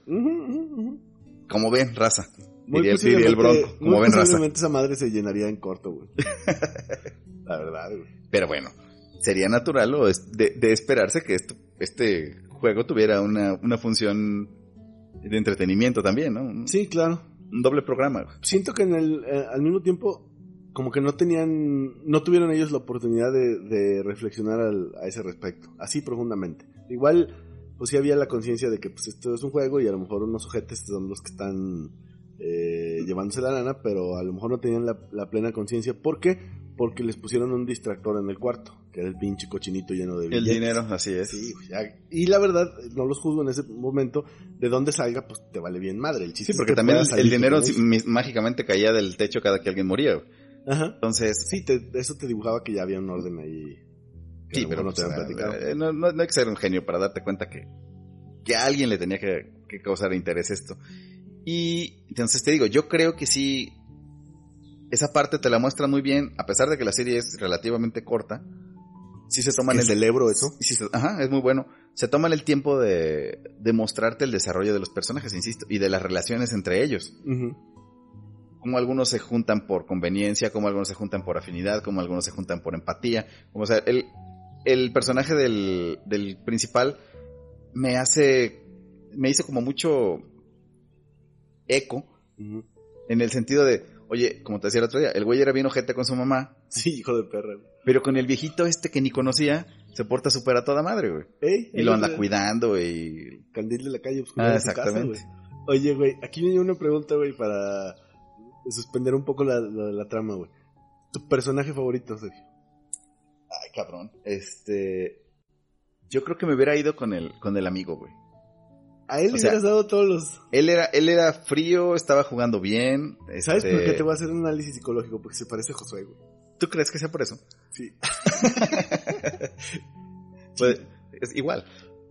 Como ven, raza. Muy Diría, el bronco, como muy ven, raza. esa madre se llenaría en corto, güey. [LAUGHS] La verdad, güey. Pero bueno, sería natural o es de, de esperarse que esto, este juego tuviera una, una función de entretenimiento también, ¿no? Sí, claro. un doble programa. güey. Siento que en el, eh, al mismo tiempo, como que no tenían, no tuvieron ellos la oportunidad de, de reflexionar al- a ese respecto, así profundamente. Igual, pues sí había la conciencia de que pues esto es un juego y a lo mejor unos sujetos son los que están eh, llevándose la lana, pero a lo mejor no tenían la, la plena conciencia. ¿Por qué? Porque les pusieron un distractor en el cuarto, que era el pinche cochinito lleno de El billetes. dinero, así es. Sí, ya- y la verdad, no los juzgo en ese momento. De dónde salga, pues te vale bien madre. El chiste Sí, es porque que también el, salir dinero mágicamente caía del techo cada que alguien moría. güey. Ajá. Entonces, Sí, te- eso te dibujaba que ya había un orden ahí. sí, pero no te pues, habían platicado. eh, no, no- no hay que ser un genio para darte cuenta que, que a alguien le tenía que, que causar interés esto. Y entonces te digo, yo creo que sí, esa parte te la muestran muy bien, a pesar de que la serie es relativamente corta. Sí se toman ¿Que el celebro eso? sí ajá, es muy bueno. Se toman el tiempo de, de mostrarte el desarrollo de los personajes, insisto, y de las relaciones entre ellos. Como algunos se juntan por conveniencia, como algunos se juntan por afinidad, como algunos se juntan por empatía. Como, o sea, el, el personaje del, del principal me hace, me hizo como mucho eco en el sentido de, oye, como te decía el otro día, el güey era bien ojete con su mamá, Sí, hijo de perra. güey. pero con el viejito este que ni conocía, se porta súper a toda madre, güey. Ey, Y lo anda cuidando y... Candil de la calle oscura Ah, de su casa, exactamente. güey. Oye, güey, aquí viene una pregunta, güey, para suspender un poco la, la, la trama, güey. ¿Tu personaje favorito, Sergio? Ay, cabrón. Este. Yo creo que me hubiera ido con el, con el amigo, güey. A él O le sea, hubieras dado todos los... Él era, él era frío, estaba jugando bien. ¿Sabes este, por qué te voy a hacer un análisis psicológico? Porque se parece a Josué, güey. ¿Tú crees que sea por eso? Sí. [LAUGHS] Pues, es igual.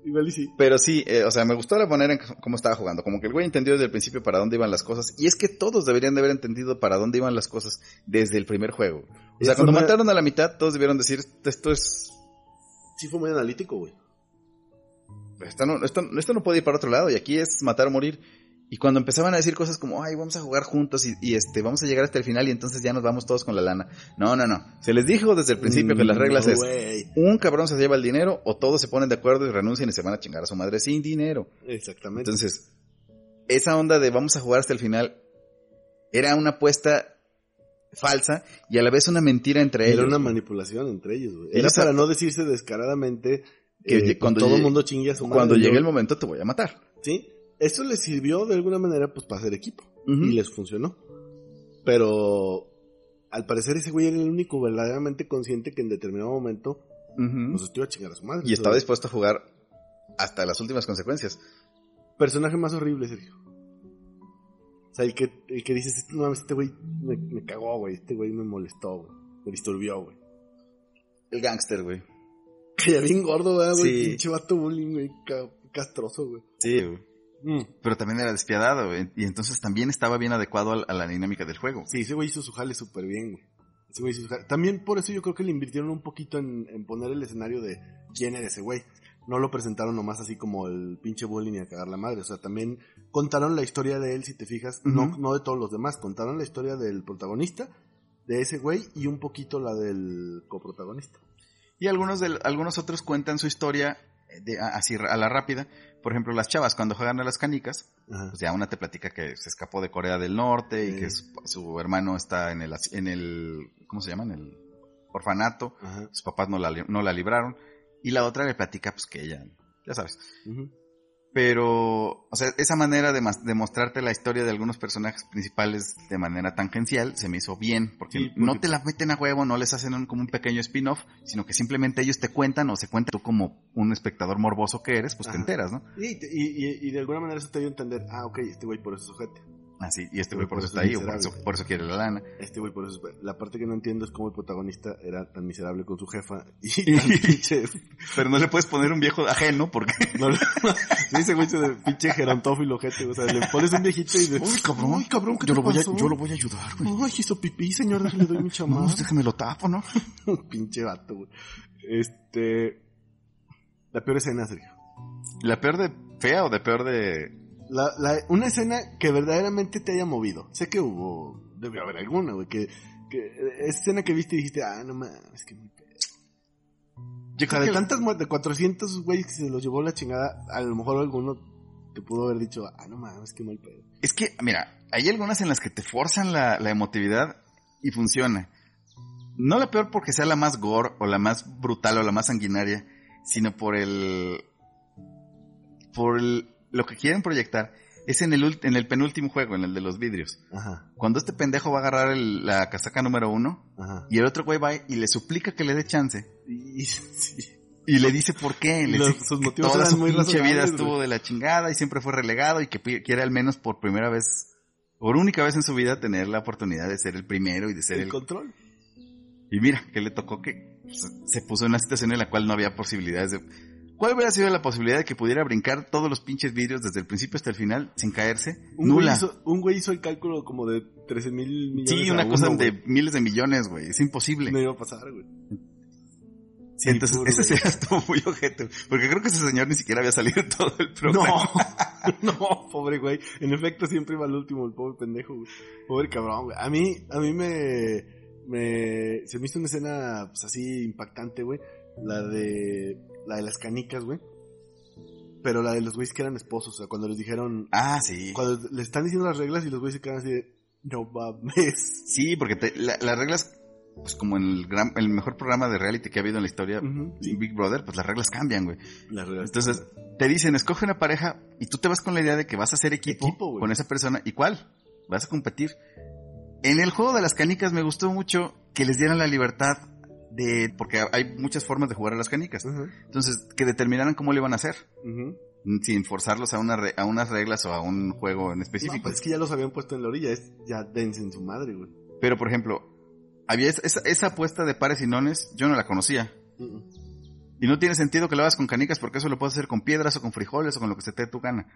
Igual y sí. Pero sí, eh, o sea, me gustó la manera en cómo estaba jugando. Como que el güey entendió desde el principio para dónde iban las cosas. Y es que todos deberían de haber entendido para dónde iban las cosas desde el primer juego. O sea, cuando mataron a la mitad, todos debieron decir, esto es... Sí fue muy analítico, güey. Esto no, esto, esto no puede ir para otro lado y aquí es matar o morir. Y cuando empezaban a decir cosas como, ay, vamos a jugar juntos y, y, este, vamos a llegar hasta el final y entonces ya nos vamos todos con la lana. No, no, no. Se les dijo desde el principio que las Mm, reglas no, es, un cabrón se lleva el dinero o todos se ponen de acuerdo y renuncian y se van a chingar a su madre sin dinero. Exactamente. Entonces, esa onda de vamos a jugar hasta el final era una apuesta falsa y a la vez una mentira entre Era ellos. una manipulación entre ellos, güey. Era para no decirse descaradamente Que que cuando todo el mundo chingue a su madre. Cuando llegue el momento te voy a matar. Sí. Eso les sirvió de alguna manera, pues, para hacer equipo. Y les funcionó. Pero, al parecer ese güey era el único verdaderamente consciente que en determinado momento, Ujú. pues, estuvo a chingar a su madre. Y estaba dispuesto a jugar hasta las últimas consecuencias. Personaje más horrible, Sergio. O sea, el que, el que dices, no mames, este güey me, me cagó, güey. Este güey me molestó, güey. Me disturbió, güey. El gángster, güey. Que [LAUGHS] ya bien gordo, ¿verdad, güey. Sí. Pinche vato bullying, güey. ca- castroso, güey. Sí, güey. Mm. Pero también era despiadado, güey. Y entonces también estaba bien adecuado a, a la dinámica del juego. Sí, ese güey hizo su jale súper bien, güey. Ese güey hizo su jale. También por eso yo creo que le invirtieron un poquito en, en poner el escenario de quién era ese güey. No lo presentaron nomás así como el pinche bullying y a cagar la madre. O sea, también contaron la historia de él, si te fijas. no, Ujú. no de todos los demás. Contaron la historia del protagonista, de ese güey, y un poquito la del coprotagonista. Y algunos, del- algunos otros cuentan su historia eh, de, así a la rápida. Por ejemplo, las chavas cuando juegan a las canicas, Ajá. pues ya una te platica que se escapó de Corea del Norte y que su, su hermano está en el, en el, ¿cómo se llama? En el orfanato. Ajá. Sus papás no la, no la libraron. Y la otra le platica, pues que ella, ya sabes. Ujú. Pero, o sea, esa manera de, de mostrarte la historia de algunos personajes principales de manera tangencial se me hizo bien, porque, Sí, porque- no te la meten a huevo, no les hacen un- como un pequeño spin-off, sino que simplemente ellos te cuentan o se cuentan tú como un espectador morboso que eres, pues te enteras, ¿no? Y, y, y- de alguna manera eso te dio a entender, ah, ok, este güey por eso es ojete. Así, y este güey por Por eso está es ahí, o por eso, por eso quiere la lana. Este güey por eso es... La parte que no entiendo es cómo el protagonista era tan miserable con su jefa y. [LAUGHS] Pero no le puedes poner un viejo ajeno porque... [LAUGHS] No, no, ese güey se de pinche gerontófilo, ojete. O sea, le pones un viejito y de... Uy, cabrón, Uy, cabrón, ¿qué yo te lo voy a, yo lo voy a ayudar, güey. Ay, hizo pipí, señor, déjale doy mi chamán. No, déjame lo tapo, ¿no? [LAUGHS] pinche vato, güey. Este... La peor escena, Sergio. La peor de fea o de peor de... La, la, una escena que verdaderamente te haya movido. Sé que hubo, debe haber alguna, güey, que, que esa escena que viste y dijiste, ah, no mames, es que muy pedo. Yo creo de que tantas de 400 güeyes que se los llevó la chingada, a lo mejor alguno te pudo haber dicho, ah, no mames, qué mal pedo. Es que, mira, hay algunas en las que te forzan la, la emotividad y funciona. No la peor porque sea la más gore o la más brutal o la más sanguinaria, sino por el... por el- lo que quieren proyectar. Es en el, en el penúltimo juego, en el de los vidrios. Ajá, Cuando este pendejo va a agarrar el- la casaca número uno ajá. y el otro güey va y le suplica que le dé chance. Y, [LAUGHS] le dice por qué. Le Los- dice sus motivos toda su muy pinche vida estuvo de la chingada y siempre fue relegado y que quiere al menos por primera vez, por única vez en su vida, tener la oportunidad de ser el primero y de ser el el... control. Y mira, que le tocó que se puso en una situación en la cual no había posibilidades de... ¿Cuál hubiera sido la posibilidad de que pudiera brincar todos los pinches vidrios desde el principio hasta el final sin caerse? Un güey, Nula. hizo, un güey hizo el cálculo como de 13 mil millones. Sí, una uno, cosa güey. de miles de millones, güey. Es imposible. No iba a pasar, güey. Sí, Entonces, puro, ese güey. sería [LAUGHS] estuvo muy ojete. Porque creo que ese señor ni siquiera había salido todo el programa. No, [LAUGHS] [LAUGHS] no, pobre güey. En efecto, siempre iba al último, el pobre pendejo, güey. Pobre cabrón, güey. A mí, a mí me, me, se me hizo una escena, pues así, impactante, güey. La de, la de las canicas, güey. Pero la de los güeyes que eran esposos, o sea, cuando les dijeron, Ah, sí. cuando les están diciendo las reglas y los güeyes se quedan así de, no mames. Sí, porque te- la- las reglas pues como en el, gran, el mejor programa de reality que ha habido en la historia, sí. Big Brother, pues las reglas cambian, güey. La realidad. Entonces, te dicen, escoge una pareja y tú te vas con la idea de que vas a hacer equipo, Equipo, con esa persona. ¿Y cuál? Vas a competir. En el juego de las canicas me gustó mucho que les dieran la libertad de, porque hay muchas formas de jugar a las canicas. Entonces, que determinaran cómo le iban a hacer, sin forzarlos a, una re- a unas reglas o a un juego en No, específico. pues es que ya los habían puesto en la orilla, es ya dense en su madre, güey. Pero, por ejemplo, había esa, esa- esa apuesta de pares y nones, yo no la conocía. Y no tiene sentido que lo hagas con canicas porque eso lo puedes hacer con piedras o con frijoles o con lo que se te dé tu gana.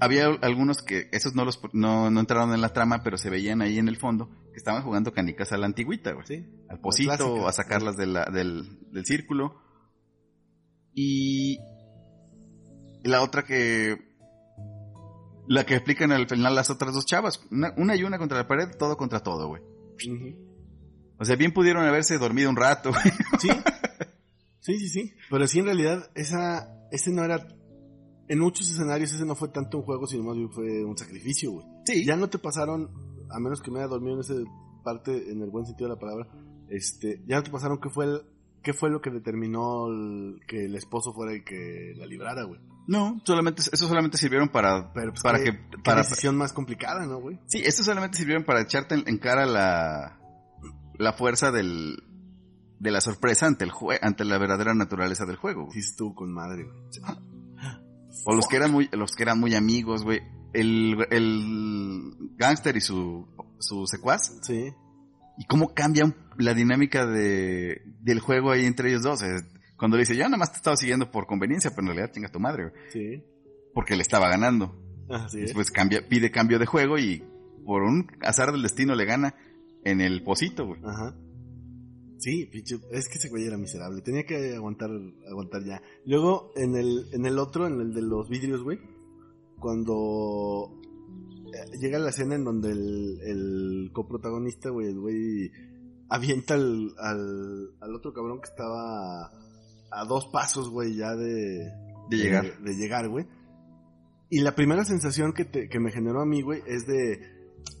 Había algunos que esos no los no, no entraron en la trama, pero se veían ahí en el fondo que estaban jugando canicas a la antigüita, güey. Sí. Al pocito, a sacarlas de la- del, del círculo. Y la otra que la que explican al final las otras dos chavas, una, una y una contra la pared, todo contra todo, güey. O sea, bien pudieron haberse dormido un rato. güey. Sí. Sí, sí, sí. Pero sí, en realidad, esa, ese no era. En muchos escenarios, ese no fue tanto un juego, sino más bien fue un sacrificio, güey. Sí. Ya no te pasaron, a menos que me haya dormido en esa parte, en el buen sentido de la palabra, este, ya no te pasaron qué fue el, qué fue lo que determinó el- que el esposo fuera el que la librara, güey. No, solamente, eso solamente sirvieron para, Pero pues, para qué- que, qué para, decisión más complicada, ¿no, güey? sí, eso solamente sirvieron para echarte en, en cara la, la fuerza del, de la sorpresa ante el jue, ante la verdadera naturaleza del juego. güey. Sí estuvo con madre, güey. O los que eran muy, los que eran muy amigos, güey. El, el gángster y su, su secuaz. Sí. Y cómo cambia la dinámica de, del juego ahí entre ellos dos. Cuando le dice, yo nada más te estaba siguiendo por conveniencia, pero en realidad chinga tu madre, güey. Sí. Porque le estaba ganando. Así es. Después cambia, pide cambio de juego y por un azar del destino le gana en el pocito, güey. Ajá. Sí, pinche, es que ese güey era miserable. Tenía que aguantar, aguantar ya. Luego, en el, en el otro, en el de los vidrios, güey, cuando eh, llega la escena en donde el, el coprotagonista, güey, el güey avienta al, al, al otro cabrón que estaba a, a dos pasos, güey, ya de, De llegar. de llegar, güey. Y la primera sensación que, te, que me generó a mí, güey, es de,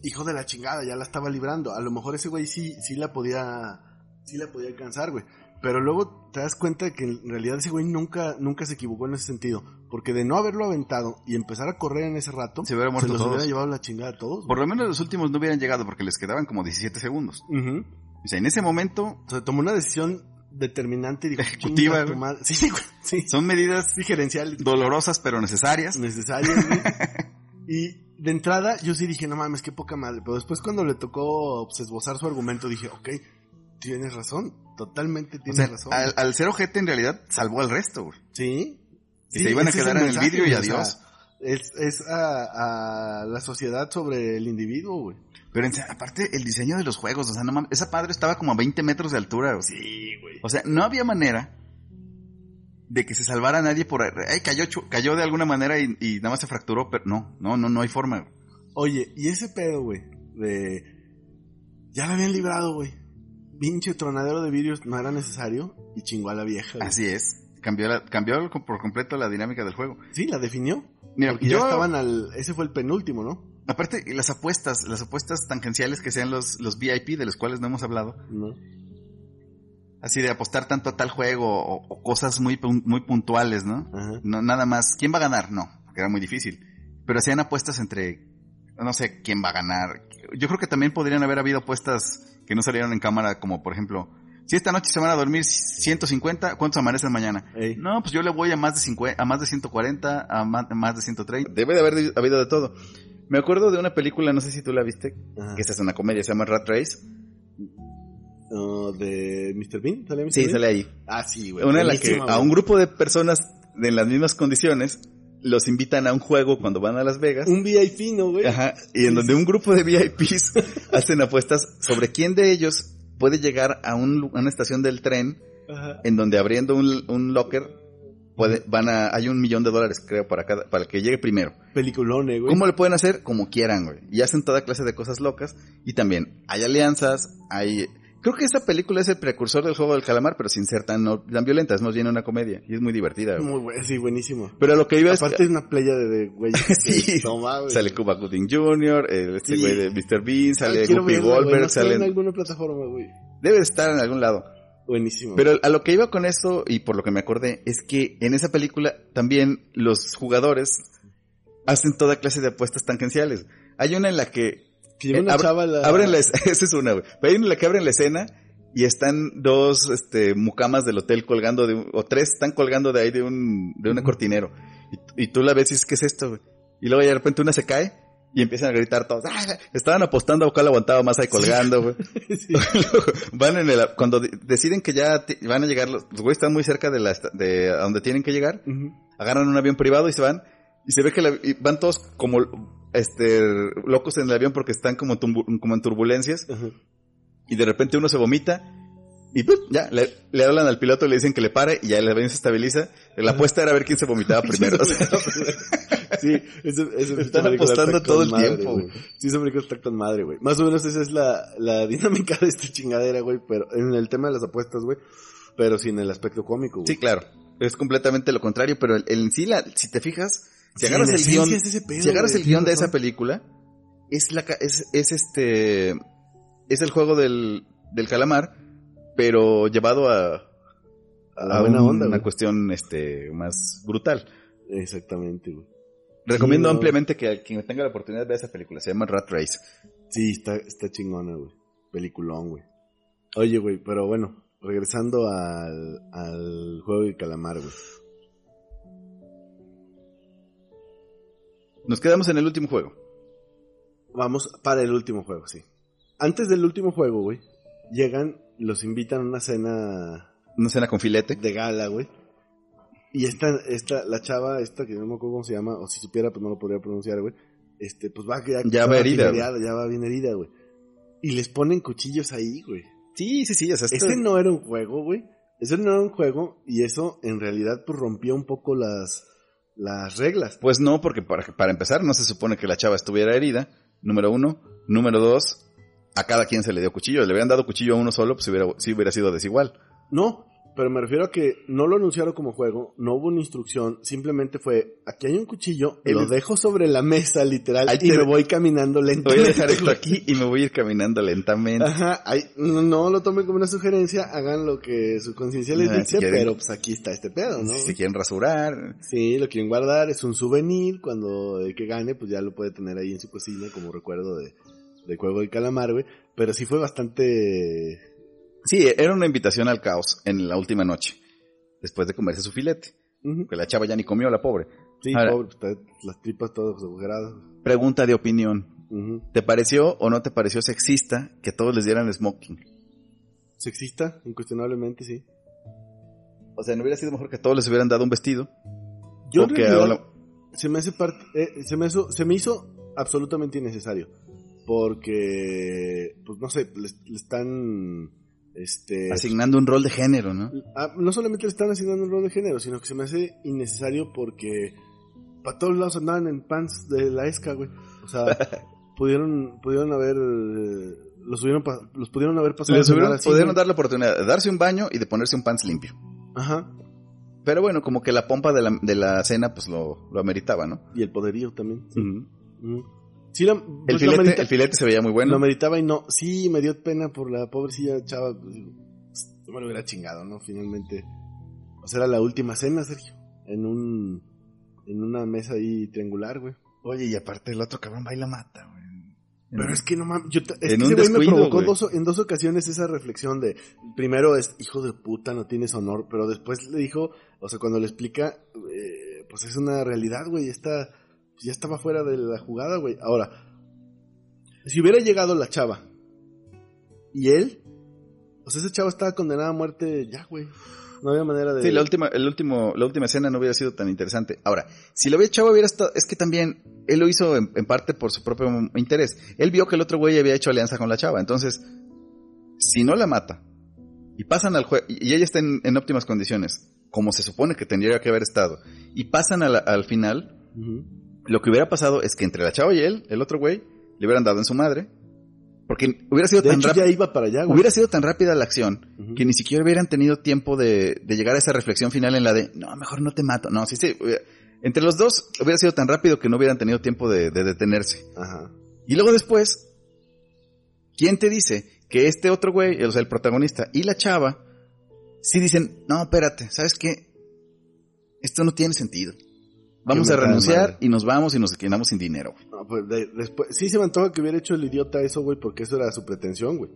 hijo de la chingada, ya la estaba librando. A lo mejor ese güey sí, sí la podía, sí la podía alcanzar, güey. Pero luego te das cuenta que en realidad ese güey nunca, nunca se equivocó en ese sentido. Porque de no haberlo aventado y empezar a correr en ese rato, Se hubiera muerto los todos. hubiera llevado la chingada a todos. Por lo menos los últimos no hubieran llegado porque les quedaban como 17 segundos. Ujú. O sea, en ese momento O sea, tomó una decisión determinante y dijo, Ejecutiva. [LAUGHS] Sí, güey, sí. son medidas [LAUGHS] Sí, gerencial. dolorosas pero necesarias. necesarias, güey. [LAUGHS] Y de entrada yo sí dije, no mames, qué poca madre. Pero después cuando le tocó pues, esbozar su argumento dije, ok, tienes razón. Totalmente O tienes sea, razón. al, al ser ojete en realidad salvó al resto, güey. Sí. Y se iban a quedar en el vidrio y güey, o sea, adiós. es es a, a la sociedad sobre el individuo, güey. Pero en- aparte el diseño de los juegos, o sea, no mames, esa madre estaba como a 20 metros de altura. güey. Sí, güey. O sea, no había manera de que se salvara a nadie por... Ay, cayó, cayó de alguna manera y, y nada más se fracturó, pero no, no, no, no hay forma. güey. Oye, y ese pedo, güey, de... Ya la habían librado, güey. Pinche tronadero de vidrios no era necesario y chingó a la vieja. Así es. Cambió, la- cambió por completo la dinámica del juego. Sí, la definió. Mira, Porque yo, ya estaban al... Ese fue el penúltimo, ¿no? aparte, las apuestas, las apuestas tangenciales que sean los, los VIP, de los cuales no hemos hablado, No. así de apostar tanto a tal juego o, o cosas muy, muy puntuales, ¿no? Ajá. No, nada más, ¿quién va a ganar? No, porque era muy difícil. Pero hacían apuestas entre, no sé, quién va a ganar. Yo creo que también podrían haber habido apuestas que no salieron en cámara, como por ejemplo, si esta noche se van a dormir 150, ¿cuántos amanecen mañana? Ey. No, pues yo le voy a más de 50, a más de 140, a más, a más de 130. Debe de haber habido de todo. Me acuerdo de una película, no sé si tú la viste, Ajá. que esta es una comedia, se llama Rat Race. De Mr. Bean, ¿sale Mr. Sí, Bean? sale ahí. Ah, sí, güey. Una en la que a un grupo de personas de las mismas condiciones los invitan a un juego cuando van a Las Vegas. Un VIP, ¿no, güey? Ajá, y en donde un grupo de VIPs [LAUGHS] hacen apuestas sobre quién de ellos puede llegar a, un a una estación del tren Ajá. en donde abriendo un, un locker puede, van a, hay un millón de dólares creo para cada, para el que llegue primero. Peliculón, eh, güey. ¿Cómo le pueden hacer? Como quieran, güey. Y hacen toda clase de cosas locas. Y también hay alianzas, hay Creo que esa película es el precursor del juego del calamar, pero sin ser tan, no- tan violenta, es más bien una comedia y es muy divertida. güey. Muy bueno, sí, buenísimo. Pero a lo que iba es Aparte es una playa de, de güey. [LAUGHS] Sí. Toma, güey. sale Cuba Gooding Jr., el, este Sí. güey de Mr. Bean, Ay, sale Guppy verla, güey, Goldberg, ¿no está en alguna plataforma, güey. Debe de estar en algún lado. Buenísimo. Pero a lo que iba con esto, y por lo que me acordé, es que en esa película también los jugadores hacen toda clase de apuestas tangenciales. Hay una en la que que eh, una chava la... abren la es- [LAUGHS] esa es una, güey. Pero hay una la que abren la escena y están dos este mucamas del hotel colgando de un- o tres están colgando de ahí de un de un cortinero. Y, y tú la ves y dices, ¿qué es esto, güey? Y luego ya de repente una se cae y empiezan a gritar todos, "Ah", estaban apostando a cuál aguantaba más ahí colgando, güey. [LAUGHS] Sí. [LAUGHS] Van en el, cuando de- deciden que ya van a llegar, los güeyes están muy cerca de la, de a donde tienen que llegar, agarran un avión privado y se van, y se ve que la- y van todos como, este, locos en el avión porque están como, en turbulencias, y de repente uno se vomita, y ¡pum! ya, le, le hablan al piloto le dicen que le pare, y ya el avión se estabiliza. La apuesta era ver quién se vomitaba [LAUGHS] primero. Sí, eso, eso Están apostando todo el tiempo, güey. Sí, esa película está con madre, güey. Más o menos esa es la, la [LAUGHS] dinámica de esta chingadera, güey, pero en el tema de las apuestas, güey, pero sin el aspecto cómico, güey. sí, claro. Es completamente lo contrario, pero en sí, la, si te fijas, si Sí, agarras el guion, es pedo, si agarras el guion de esa película, es la, es, es este, es el juego del, del calamar, pero llevado a, A la buena onda, una güey. cuestión, este, más brutal. Exactamente, güey. Recomiendo no. ampliamente que quien tenga la oportunidad vea esa película, se llama Rat Race. Sí, está, está chingona, güey. Peliculón, güey. Oye, güey, pero bueno, regresando al, al juego de calamar, güey. Nos quedamos en el último juego. Vamos para el último juego, sí. Antes del último juego, güey, llegan, los invitan a una cena Una cena con filete. de gala, güey. Y esta, esta, la chava, esta que no me acuerdo cómo se llama, o si supiera, pues no lo podría pronunciar, güey. Este, pues va, ya, Ya va herida, ya va bien herida, güey. Y les ponen cuchillos ahí, güey. Sí, sí, sí, o sea, esto- Ese no era un juego, güey. Ese no era un juego, y eso en realidad pues rompía un poco las, las reglas. Pues no, porque para, para empezar no se supone que la chava estuviera herida, número uno. Número dos, a cada quien se le dio cuchillo. Le hubieran dado cuchillo a uno solo, pues hubiera, sí hubiera sido desigual. No, pero me refiero a que no lo anunciaron como juego, no hubo una instrucción, simplemente fue, aquí hay un cuchillo, Él lo dejo sobre la mesa literal Ahí y te- me voy caminando Voy a lentamente. dejar esto [LAUGHS] aquí y me voy a ir caminando lentamente. Ajá, ahí, no, no lo tomen como una sugerencia, hagan lo que su conciencia les Ah, si dice, quieren. pero pues aquí está este pedo, ¿no? Si se quieren rasurar. Sí, lo quieren guardar, es un souvenir, cuando el que gane, pues ya lo puede tener ahí en su cocina como recuerdo de, del juego del calamar, güey. Pero sí fue bastante... Sí, era una invitación al caos en la última noche, después de comerse su filete. Que la chava ya ni comió, la pobre. Sí, Ahora- pobre, pues, está- las tripas todas agujeradas. Pregunta de opinión. ¿Te pareció o no te pareció sexista que todos les dieran smoking? Sexista, incuestionablemente, sí. O sea, ¿no hubiera sido mejor que todos les hubieran dado un vestido? Yo O en que realidad, se me hace parte, eh, se me hizo, se me hizo absolutamente innecesario. Porque, pues no sé, le están, este, asignando un rol de género, ¿no? ah, no solamente le están asignando un rol de género, sino que se me hace innecesario porque para todos lados andaban en pants de la esca, güey. O sea, [LAUGHS] pudieron, pudieron haber, eh, los, hubieron los pudieron haber pasado. Les así, pudieron dar la oportunidad de darse un baño y de ponerse un pants limpio. Ajá. Pero bueno, como que la pompa de la, de la cena pues lo, lo ameritaba, ¿no? Y el poderío también. Sí. Sí, la, el, pues, filete, el filete se veía muy bueno. Lo meditaba y no. Sí, me dio pena por la pobrecilla chava. pues, digo, No me lo hubiera chingado, ¿no? Finalmente. O sea, era la última cena, Sergio. En un. En una mesa ahí triangular, güey. Oye, y aparte el otro cabrón baila mata, güey. Pero es que no mames. Es En que ese güey me provocó dos, en dos ocasiones esa reflexión de. Primero es, hijo de puta, no tienes honor. Pero después le dijo. O sea, cuando le explica. eh, pues es una realidad, güey. Está. Ya estaba fuera de la jugada, güey. Ahora. Si hubiera llegado la chava. Y él. O sea, ese chavo estaba condenado a muerte ya, güey. No había manera de. Sí, la última, el último, la última escena no hubiera sido tan interesante. Ahora, si lo hubiera chavo hubiera estado, es que también él lo hizo en, en parte por su propio interés. Él vio que el otro güey había hecho alianza con la chava, entonces, si no la mata y pasan al juego y ella está en, en óptimas condiciones, como se supone que tendría que haber estado, y pasan la- al final. Lo que hubiera pasado es que entre la chava y él, el otro güey, le hubieran dado en su madre Porque hubiera sido De tan ya iba para allá, güey. Hubiera sido tan rápida la acción que ni siquiera hubieran tenido tiempo de, de llegar a esa reflexión final en la de, no, mejor no te mato. No, sí, sí. hubiera- Entre los dos hubiera sido tan rápido que no hubieran tenido tiempo de, de detenerse. Ajá. Y luego después, ¿quién te dice que este otro güey, o sea, el protagonista y la chava, sí dicen, no, espérate, ¿sabes qué? Esto no tiene sentido. Vamos a renunciar y nos vamos y nos quedamos sin dinero. No, pues de- después, sí se me antoja que hubiera hecho el idiota eso, güey, porque eso era su pretensión, güey.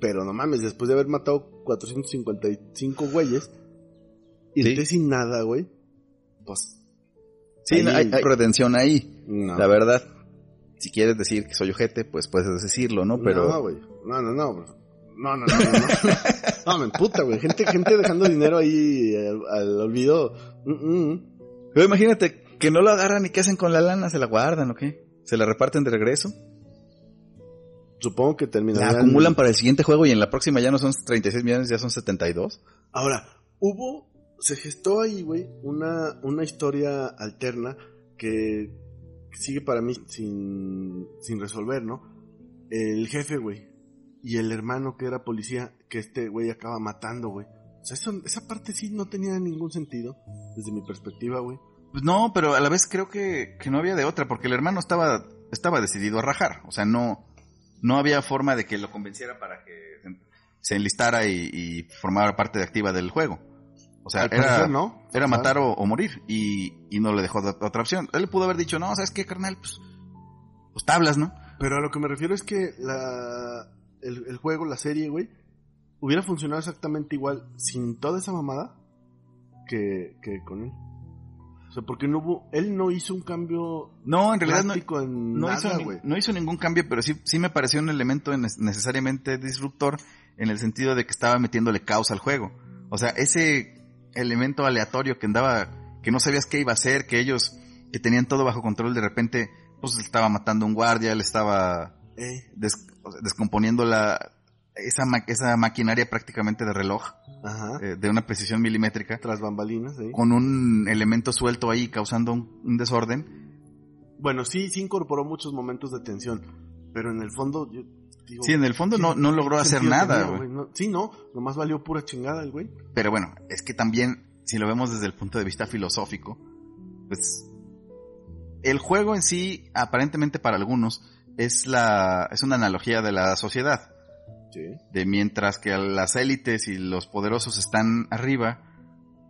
Pero no mames, después de haber matado 455 güeyes, y Sí. esté sin nada, güey, pues... Sí, ahí- hay, hay redención ahí, no. la verdad. Si quieres decir que soy ojete, pues puedes decirlo, ¿no? Pero... No, güey. No, no, no. bro. No, no, no, no. No, [LAUGHS] no me emputa, güey. Gente, gente dejando dinero ahí al, al olvido. Mm, mm. Pero imagínate que no lo agarran y qué hacen con la lana, se la guardan o qué? ¿Se la reparten de regreso? Supongo que La terminarían... acumulan para el siguiente juego y en la próxima ya no son 36 millones, ya son 72. Ahora, hubo... Se gestó ahí, güey, una, una historia alterna que sigue para mí sin, sin resolver, ¿no? El jefe, güey, y el hermano que era policía, que este güey acaba matando, güey. O sea, eso- esa parte sí no tenía ningún sentido, desde mi perspectiva, güey. Pues no, pero a la vez creo que, que no había de otra, porque el hermano estaba, estaba decidido a rajar. O sea, no, no había forma de que lo convenciera para que se- se enlistara y, y formara parte de activa del juego. O sea, Al era, parecer, ¿no? era matar o, o morir y, y no le dejó de- otra opción. Él le pudo haber dicho, no, ¿sabes qué, carnal? Pues, pues tablas, ¿no? Pero a lo que me refiero es que la, el, el juego, la serie, güey, hubiera funcionado exactamente igual sin toda esa mamada que, que con él. O sea, porque no hubo, él no hizo un cambio No, en realidad no, en no hizo, ni- no hizo ningún cambio, pero sí, sí me pareció un elemento necesariamente disruptor en el sentido de que estaba metiéndole caos al juego. O sea, ese elemento aleatorio que andaba, que no sabías qué iba a hacer, que ellos, que tenían todo bajo control, de repente, pues estaba matando a un guardia, le estaba des- descomponiendo la, esa, ma- esa maquinaria prácticamente de reloj, ajá. eh, de una precisión milimétrica, Tras bambalinas, con un elemento suelto ahí causando un- un desorden. Bueno, sí, sí incorporó muchos momentos de tensión. Pero en el fondo, yo digo. Sí, en el fondo ¿qué- no, no logró hacer nada, tenía, güey. No, sí, no, nomás valió pura chingada el güey. Pero bueno, es que también, si lo vemos desde el punto de vista filosófico, pues el juego en sí, aparentemente para algunos, es la, es una analogía de la sociedad. Sí. De mientras que las élites y los poderosos están arriba,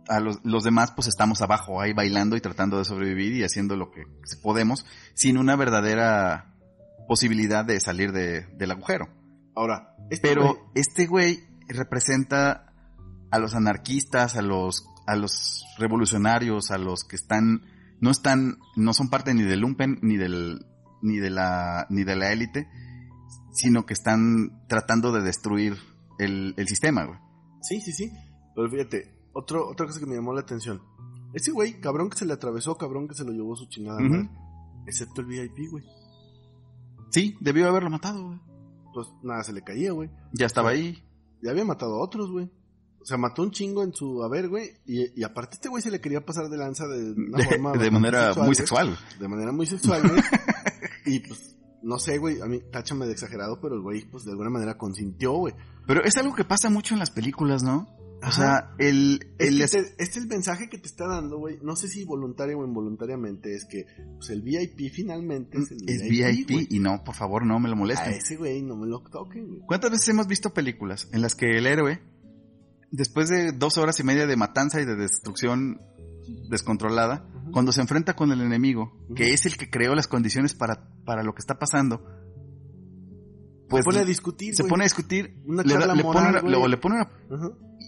a los, los demás pues estamos abajo, ahí bailando y tratando de sobrevivir y haciendo lo que podemos, sin una verdadera posibilidad de salir de- del agujero. Ahora, este Pero güey- este güey representa a los anarquistas, a los, a los revolucionarios, a los que están, no están, no son parte ni del lumpen, ni del, ni de la, ni de la élite, sino que están tratando de destruir el, el sistema, güey. Sí, sí, sí. Pero fíjate, otro, otra cosa que me llamó la atención. Ese güey, cabrón que se le atravesó, cabrón que se lo llevó su chingada madre. Excepto el VIP, güey. Sí, debió haberlo matado, güey. Pues nada, se le caía, güey. Ya estaba ahí. Ya había matado a otros, güey. O sea, mató un chingo en su haber, güey. Y, y aparte este güey se le quería pasar de lanza de una De, forma... de manera muy sexual. güey. De manera muy sexual, güey. [LAUGHS] y pues, no sé, güey. A mí, táchame de exagerado, pero el güey, pues de alguna manera consintió, güey. Pero es algo que pasa mucho en las películas, ¿no? O Ajá. sea, el, el este, este es el mensaje que te está dando, güey. No sé si voluntario o involuntariamente. Es que pues, el VIP finalmente es el es VIP. Y no, por favor, no me lo A molesten. ese güey no me lo toquen, güey. ¿Cuántas veces hemos visto películas en las que el héroe, después de dos horas y media de matanza y de destrucción descontrolada, cuando se enfrenta con el enemigo, que es el que creó las condiciones para, para lo que está pasando, Pues se pone a discutir, se pone a discutir, Una le, da- le pone una- le pone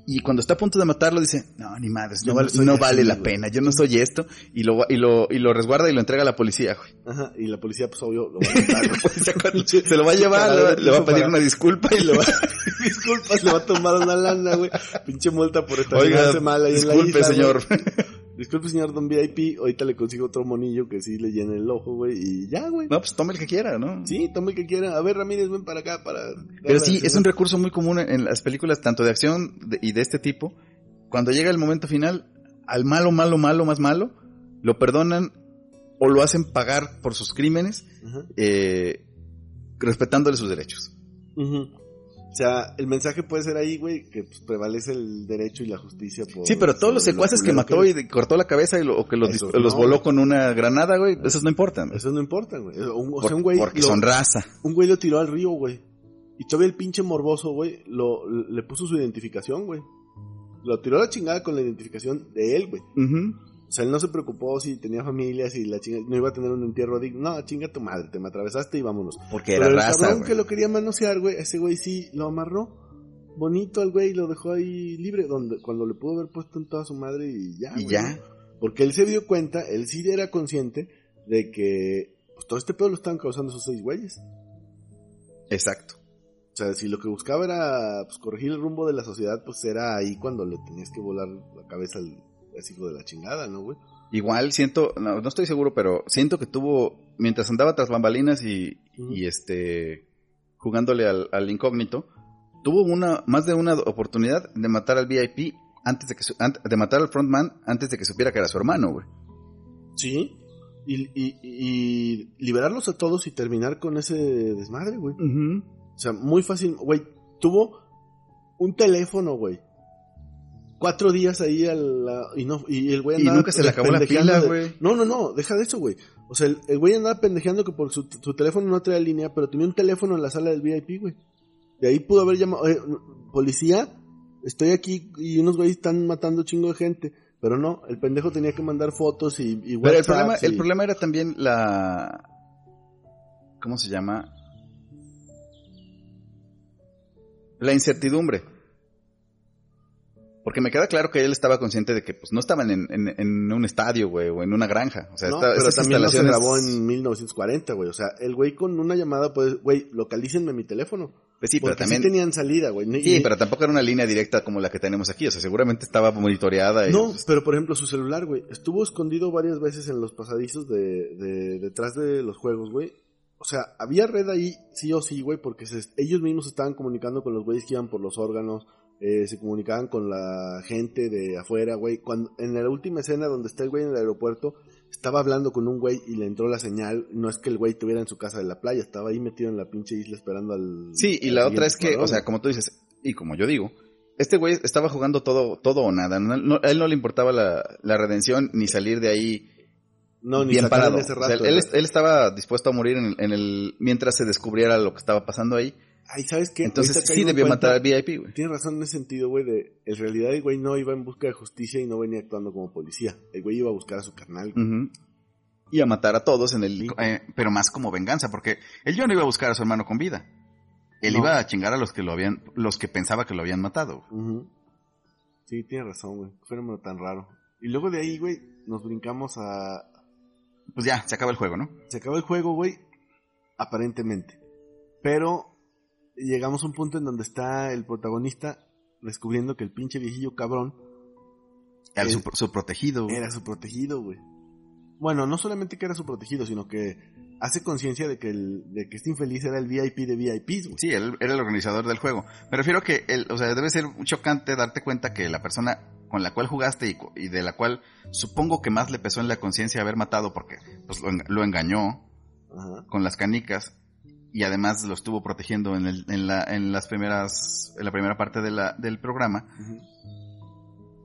y cuando está a punto de matarlo dice, no, ni madres, no, no vale, así, la güey". pena, yo no soy esto, y lo, y lo, y lo resguarda y lo entrega a la policía, güey. Ajá. Y la policía, pues obvio, lo va a [LAUGHS] matar, se lo va a llevar, le va, le va a pedir una disculpa y lo va [LAUGHS] [LAUGHS] Disculpas, le va a tomar una lana, güey. Pinche multa por Oiga, estacionarse mal ahí en la disculpe, isla, señor. Disculpe, señor Don VIP. Ahorita le consigo otro monillo que sí le llene el ojo, güey. Y ya, güey. No, pues tome el que quiera, ¿no? Sí, tome el que quiera. A ver, Ramírez, ven para acá para... Pero sí, es un recurso muy común en las películas, tanto de acción y de este tipo. Cuando llega el momento final, al malo, malo, malo, más malo, lo perdonan o lo hacen pagar por sus crímenes, eh, respetándole sus derechos. O sea, el mensaje puede ser ahí, güey, que pues, prevalece el derecho y la justicia por... Sí, pero todos los secuaces que mató y cortó la cabeza y lo, o que los, Esos los no. voló con una granada, güey, esos no importan. Eso no importa, güey. O Por- sea, un güey... porque lo- son raza. Un güey lo tiró al río, güey. Y todavía el pinche morboso, güey, lo, le puso su identificación, güey. Lo tiró a la chingada con la identificación de él, güey. O sea, él no se preocupó si tenía familia, si la chinga, no iba a tener un entierro digno. No, chinga tu madre, te me atravesaste y vámonos. Porque Pero era el raza, cabrón güey. que lo quería manosear, güey, ese güey sí lo amarró. Bonito al güey, lo dejó ahí libre, donde, cuando le pudo haber puesto en toda su madre y ya. Y güey. ya. Porque él se dio cuenta, él sí era consciente de que pues, todo este pedo lo estaban causando esos seis güeyes. Exacto. O sea, si lo que buscaba era pues, corregir el rumbo de la sociedad, pues era ahí cuando le tenías que volar la cabeza al, a ese hijo de la chingada, ¿no, güey? Igual siento, no, no estoy seguro, pero siento que tuvo, mientras andaba tras bambalinas y, y este, jugándole al, al incógnito, tuvo una, más de una oportunidad de matar al VIP antes de que, de matar al frontman antes de que supiera que era su hermano, güey. Sí. Y, y, y liberarlos a todos y terminar con ese desmadre, güey. O sea, muy fácil, güey. Tuvo un teléfono, güey. Cuatro días ahí al, la- y no y el güey Y andaba nunca se le acabó la pila, de- güey. No, no, no, deja de eso, güey. O sea, el, el güey andaba pendejeando que por su, su teléfono no traía línea, pero tenía un teléfono en la sala del VIP, güey. De ahí pudo haber llamado, "Oye, policía, estoy aquí y unos güeyes están matando chingo de gente. Pero no, el pendejo tenía que mandar fotos y, y Pero el problema, el y- problema era también la, ¿cómo se llama? La incertidumbre. Porque me queda claro que él estaba consciente de que pues no estaban en, en, en un estadio, güey, o en una granja. O sea, No, esta- pero también no se instalaciones... grabó en 1940, güey. O sea, el güey con una llamada, pues, güey, localícenme mi teléfono. Pues sí, pero también... sí tenían salida, güey. Ni- Sí, y- pero tampoco era una línea directa como la que tenemos aquí. O sea, seguramente estaba monitoreada. y- No, pero por ejemplo, su celular, güey, estuvo escondido varias veces en los pasadizos de, de detrás de los juegos, güey. O sea, había red ahí, sí o sí, güey, porque se- ellos mismos estaban comunicando con los güeyes que iban por los órganos, eh, se comunicaban con la gente de afuera, güey. Cuando, en la última escena donde está el güey en el aeropuerto, estaba hablando con un güey y le entró la señal. No es que el güey estuviera en su casa de la playa, estaba ahí metido en la pinche isla esperando al... Sí, y la otra es que, o sea, como tú dices, y como yo digo, este güey estaba jugando todo, todo o nada. No- no- a él no le importaba la, la redención ni salir de ahí no, bien parado. de ese O sea, rato, él, él estaba dispuesto a morir en el, en el- mientras se descubriera lo que estaba pasando ahí. Ay, ¿sabes qué? Entonces Ahorita sí debió matar al VIP, güey. Tienes razón en ese sentido, güey, de en realidad el güey no iba en busca de justicia y no venía actuando como policía. El güey iba a buscar a su carnal. güey. Y a matar a todos en el, eh, pero más como venganza, porque él ya no iba a buscar a su hermano con vida. Él No. iba a chingar a los que lo habían, los que pensaba que lo habían matado. Sí, tienes razón, güey. Fenómeno tan raro. Y luego de ahí, güey, nos brincamos a... Pues ya, se acaba el juego, ¿no? Se acabó el juego, güey, aparentemente. Pero llegamos a un punto en donde está el protagonista descubriendo que el pinche viejillo cabrón Eh, su, su protegido. era su protegido, güey. Bueno, no solamente que era su protegido, sino que hace conciencia de que el, de que este infeliz era el VIP de VIPs, güey. Sí, él era el organizador del juego. Me refiero que, el, o sea, debe ser chocante darte cuenta que la persona con la cual jugaste y, y de la cual supongo que más le pesó en la conciencia haber matado porque pues, lo, lo engañó Ajá. con las canicas y además lo estuvo protegiendo en, el, en, la, en las primeras, en la primera parte de la, del programa.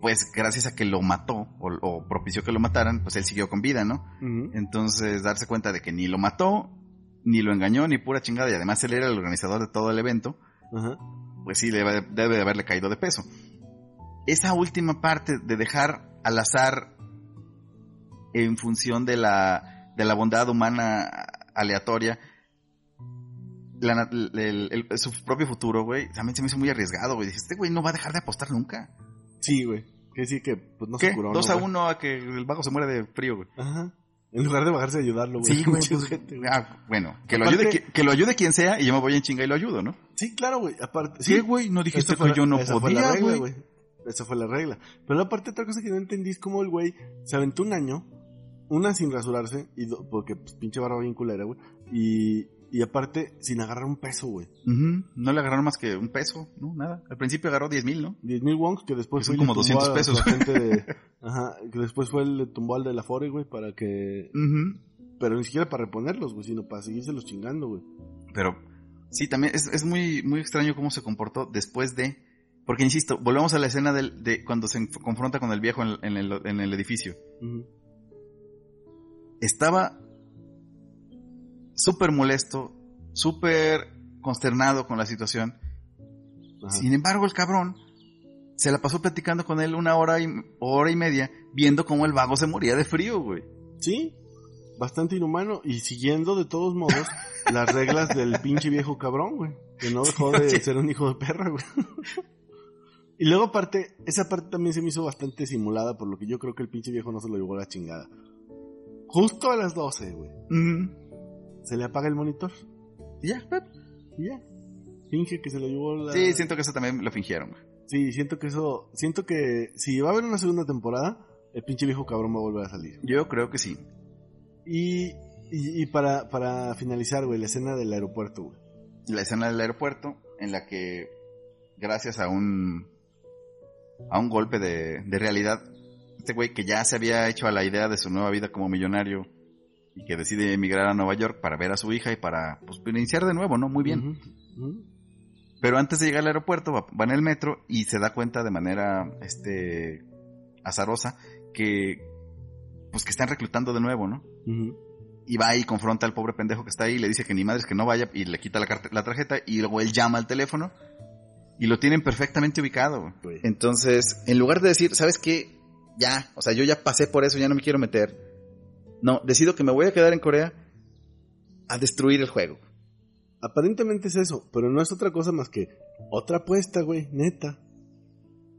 Pues gracias a que lo mató o, o propició que lo mataran, pues él siguió con vida, ¿no? Entonces darse cuenta de que ni lo mató, ni lo engañó, ni pura chingada y además él era el organizador de todo el evento. Pues sí, debe, debe de haberle caído de peso. Esa última parte de dejar al azar en función de la, de la bondad humana aleatoria, la el- el- su propio futuro, güey, también se me hizo muy arriesgado, güey. Dije, este güey no va a dejar de apostar nunca. Sí, güey. Que sí que pues no ¿Qué? se curó. Dos ¿no, a güey? uno a que el vago se muere de frío, güey. Ajá. En lugar de bajarse a ayudarlo, güey. Sí, güey. Mucha pues, gente, güey. ah, bueno, que lo, Aparte- ayude, que lo ayude quien sea y yo me voy en chinga y lo ayudo, ¿no? Sí, claro, güey. Aparte, Sí, sí, güey, no dijiste que yo no esa fue la podía, regla, güey. Esa fue la regla. Pero aparte otra cosa que no entendí es cómo el güey se aventó un año, una sin rasurarse, y do- porque pues, pinche barba bien culera, güey. Y, y aparte sin agarrar un peso, güey. No le agarraron más que un peso, no, nada. Al principio agarró 10 mil, ¿no? 10 mil wonks que después Que fue como tumbó 200 a pesos. de- [LAUGHS] ajá, que después fue el tumbó al de la Fore, güey, para que... Pero ni siquiera para reponerlos, güey, sino para seguirse los chingando, güey. Pero sí, también es, es muy, muy extraño cómo se comportó después de... Porque, insisto, volvemos a la escena del, de cuando se confronta con el viejo en, en el, en el edificio. Estaba súper molesto, súper consternado con la situación. Ajá. Sin embargo, el cabrón se la pasó platicando con él una hora y, hora y media, viendo cómo el vago se moría de frío, güey. Sí, bastante inhumano y siguiendo de todos modos [LAUGHS] las reglas del pinche viejo cabrón, güey. Que no dejó de ser un hijo de perra, güey. [LAUGHS] Y luego aparte, esa parte también se me hizo bastante simulada, por lo que yo creo que el pinche viejo no se lo llevó a la chingada. Justo a las 12, güey. Se le apaga el monitor. Y ya, Y ya. Finge que se lo llevó la... Sí, siento que eso también lo fingieron. Sí, siento que eso... Siento que si va a haber una segunda temporada, el pinche viejo cabrón va a volver a salir. Yo creo que sí. Y, y, y para, para finalizar, güey, la escena del aeropuerto, güey. La escena del aeropuerto en la que, gracias a un, a un golpe de, de realidad, este güey que ya se había hecho a la idea de su nueva vida como millonario y que decide emigrar a Nueva York para ver a su hija y para pues, iniciar de nuevo, ¿no? Muy bien. Pero antes de llegar al aeropuerto va, va en el metro y se da cuenta de manera este azarosa que pues que están reclutando de nuevo, ¿no? Y va y confronta al pobre pendejo que está ahí y le dice que ni madres que no vaya y le quita la, la tarjeta y luego él llama al teléfono y lo tienen perfectamente ubicado. Güey. Entonces, en lugar de decir, ¿sabes qué? Ya, o sea, yo ya pasé por eso, ya no me quiero meter. No, decido que me voy a quedar en Corea a destruir el juego. Aparentemente es eso, pero no es otra cosa más que otra apuesta, güey, neta.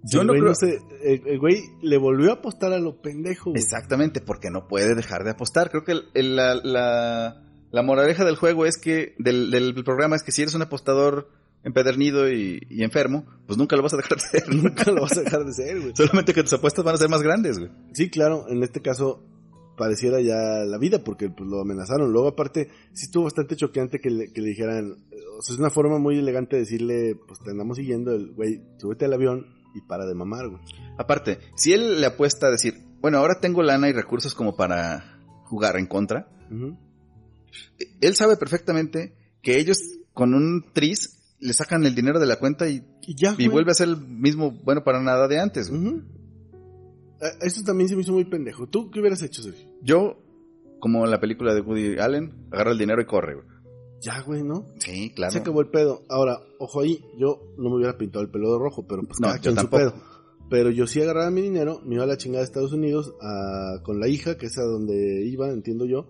Yo el no creo- se- el, el güey le volvió a apostar a lo pendejo, güey. Exactamente, porque no puede dejar de apostar. Creo que el- el- la, la, la moraleja del juego es que, del, del programa es que si eres un apostador empedernido y, y enfermo, pues nunca lo vas a dejar de ser. [LAUGHS] Nunca lo vas a dejar de ser, güey. Solamente que tus apuestas van a ser más grandes, güey. Sí, claro, en este caso pareciera ya la vida porque pues, lo amenazaron. Luego aparte, sí estuvo bastante choqueante que le, que le dijeran, o sea, es una forma muy elegante de decirle, pues te andamos siguiendo, el güey, súbete al avión y para de mamar, güey. Aparte, si él le apuesta a decir, bueno, ahora tengo lana y recursos como para jugar en contra, él sabe perfectamente que ellos con un tris le sacan el dinero de la cuenta y, Y ya, y vuelve a ser el mismo bueno para nada de antes. güey. Eh, Eso también se me hizo muy pendejo. ¿Tú qué hubieras hecho, Sergio? Yo, como en la película de Woody Allen, agarra el dinero y corre. güey. Ya, güey, ¿no? Sí, claro. Se acabó el pedo. Ahora, ojo ahí, yo no me hubiera pintado el pelo de rojo, pero pues No, cada quien su pedo. Pero yo sí agarraba mi dinero, me iba a la chingada de Estados Unidos a- con la hija, que es a donde iba, entiendo yo,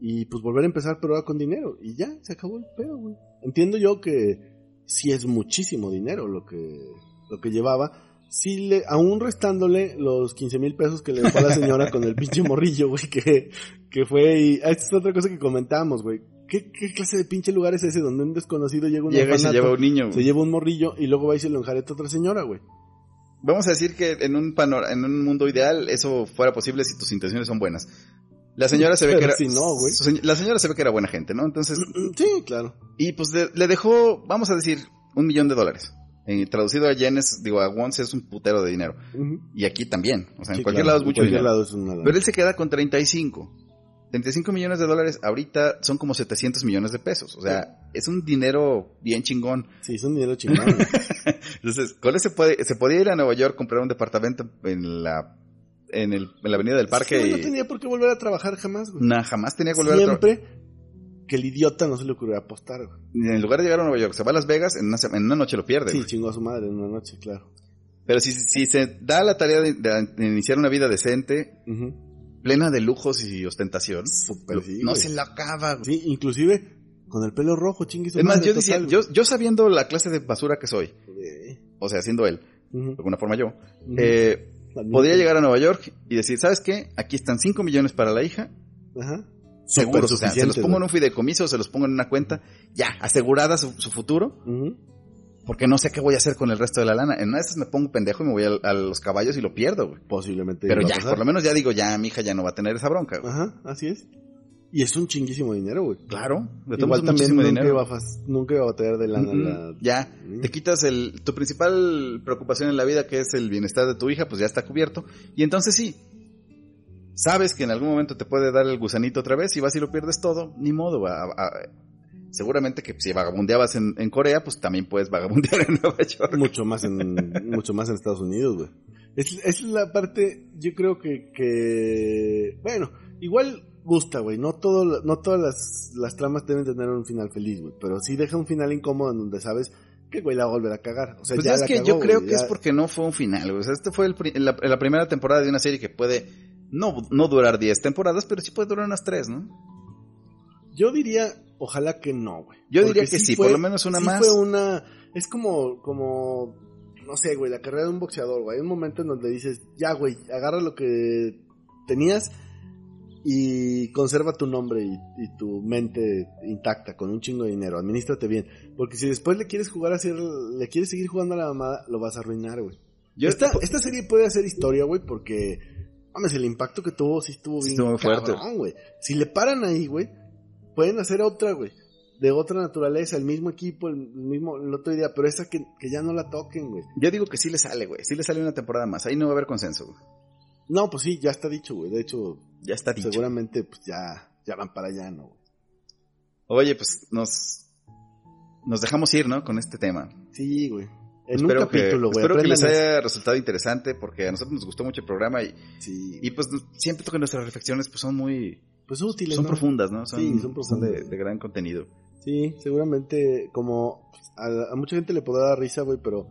y pues volver a empezar, pero ahora con dinero. Y ya, se acabó el pedo, güey. Entiendo yo que sí es muchísimo dinero lo que, lo que llevaba. Sí, le, aún restándole los 15 mil pesos que le dejó a la señora con el pinche morrillo, güey, que, que fue y... ah, Esta es otra cosa que comentábamos, güey. ¿Qué, ¿Qué clase de pinche lugar es ese donde un desconocido llega un Llega y se lleva un niño. güey. se lleva un morrillo y luego va y se lo enjareta a otra señora, güey? Vamos a decir que en un panor- en un mundo ideal eso fuera posible si tus intenciones son buenas. La señora se ve Pero que era si no, güey. La señora se ve que era buena gente, ¿no? Entonces, Sí, claro. y pues le dejó, vamos a decir, un millón de dólares. Traducido a yenes, digo, a wons es un putero de dinero. Y aquí también. O sea, en cualquier claro. lado es mucho dinero. lado es. Pero él se queda con 35. 35 millones de dólares ahorita son como 700 millones de pesos. O sea, es un dinero bien chingón. Sí, es un dinero chingón. [LAUGHS] Entonces, con ese puede, se podía ir a Nueva York, comprar un departamento en la, en el, en la avenida del parque Sí, y no tenía por qué volver a trabajar jamás, güey. nah, jamás tenía que volver a tra- Siempre que el idiota no se le ocurrió apostar, güey. En lugar de llegar a Nueva York, se va a Las Vegas, en una, en una noche lo pierde. Sí, güey. chingó a su madre en una noche, claro. Pero si, si se da la tarea de, de- de iniciar una vida decente, plena de lujos y ostentación, sí, no güey. se la acaba. güey. Sí, inclusive con el pelo rojo, chingue su Es más, yo decía, total, yo, yo sabiendo la clase de basura que soy, o sea, siendo él, de alguna forma yo, eh, podría llegar a Nueva York y decir, ¿sabes qué? Aquí están 5 millones para la hija, Ajá. Seguros, o sea, se los pongo en un fideicomiso, se los pongo en una cuenta, ya, asegurada su, su futuro, porque no sé qué voy a hacer con el resto de la lana. En una de esas me pongo pendejo y me voy a, a los caballos y lo pierdo, güey. Posiblemente. Pero ya, por lo menos ya digo, ya mi hija ya no va a tener esa bronca, güey. Ajá, así es. Y es un chinguísimo dinero, güey. Claro, Igual también nunca dinero. iba, a fas- nunca iba a batallar de lana. La- Ya, Mm. te quitas el, tu principal preocupación en la vida, que es el bienestar de tu hija, pues ya está cubierto. Y entonces sí, sabes que en algún momento te puede dar el gusanito otra vez y vas y lo pierdes todo, ni modo. a- a- seguramente que si vagabundeabas en, en Corea, pues también puedes vagabundear [LAUGHS] en Nueva York. Mucho más en, mucho más en Estados Unidos, güey. Es, es la parte, yo creo que, que, bueno, igual gusta, güey. No todo, no todas las, las tramas deben tener un final feliz, güey. Pero sí deja un final incómodo en donde sabes que güey la va a volver a cagar. O sea, Pues ya es la que cagó, yo creo güey, que ya- es porque no fue un final, güey. O sea, este fue el pri- la, la primera temporada de una serie que puede no, no durar 10 temporadas, pero sí puede durar unas 3, ¿no? Yo diría, ojalá que no, güey. Yo Porque diría que sí, por lo menos una sí más. fue una, es como, como, no sé, güey, la carrera de un boxeador, güey. Hay un momento en donde dices, ya, güey, agarra lo que tenías y conserva tu nombre y, y tu mente intacta con un chingo de dinero. Administrate bien. Porque si después le quieres jugar a hacer, le quieres seguir jugando a la mamada, lo vas a arruinar, güey. Yo, esta, esta serie puede hacer historia, güey, porque, mames, el impacto que tuvo sí estuvo bien estuvo fuerte. güey. Si le paran ahí, güey, pueden hacer otra, güey. De otra naturaleza, el mismo equipo, el mismo, el otro día, pero esa que, que ya no la toquen, güey. yo digo que sí le sale, güey. Sí le sale una temporada más. Ahí no va a haber consenso, güey. No, pues sí, ya está dicho, güey. De hecho, Ya está dicho. seguramente, pues ya, ya van para allá, ¿no? güey? Oye, pues nos, nos dejamos ir, ¿no? Con este tema. Sí, güey. En espero un capítulo, que, güey. espero que les haya resultado interesante porque a nosotros nos gustó mucho el programa y. Sí, y pues siento que nuestras reflexiones pues son muy pues útiles, son ¿no? profundas, ¿no? Son, Sí, son son profundas. de, de gran contenido. Sí, seguramente, como a, a mucha gente le podrá dar risa, güey, pero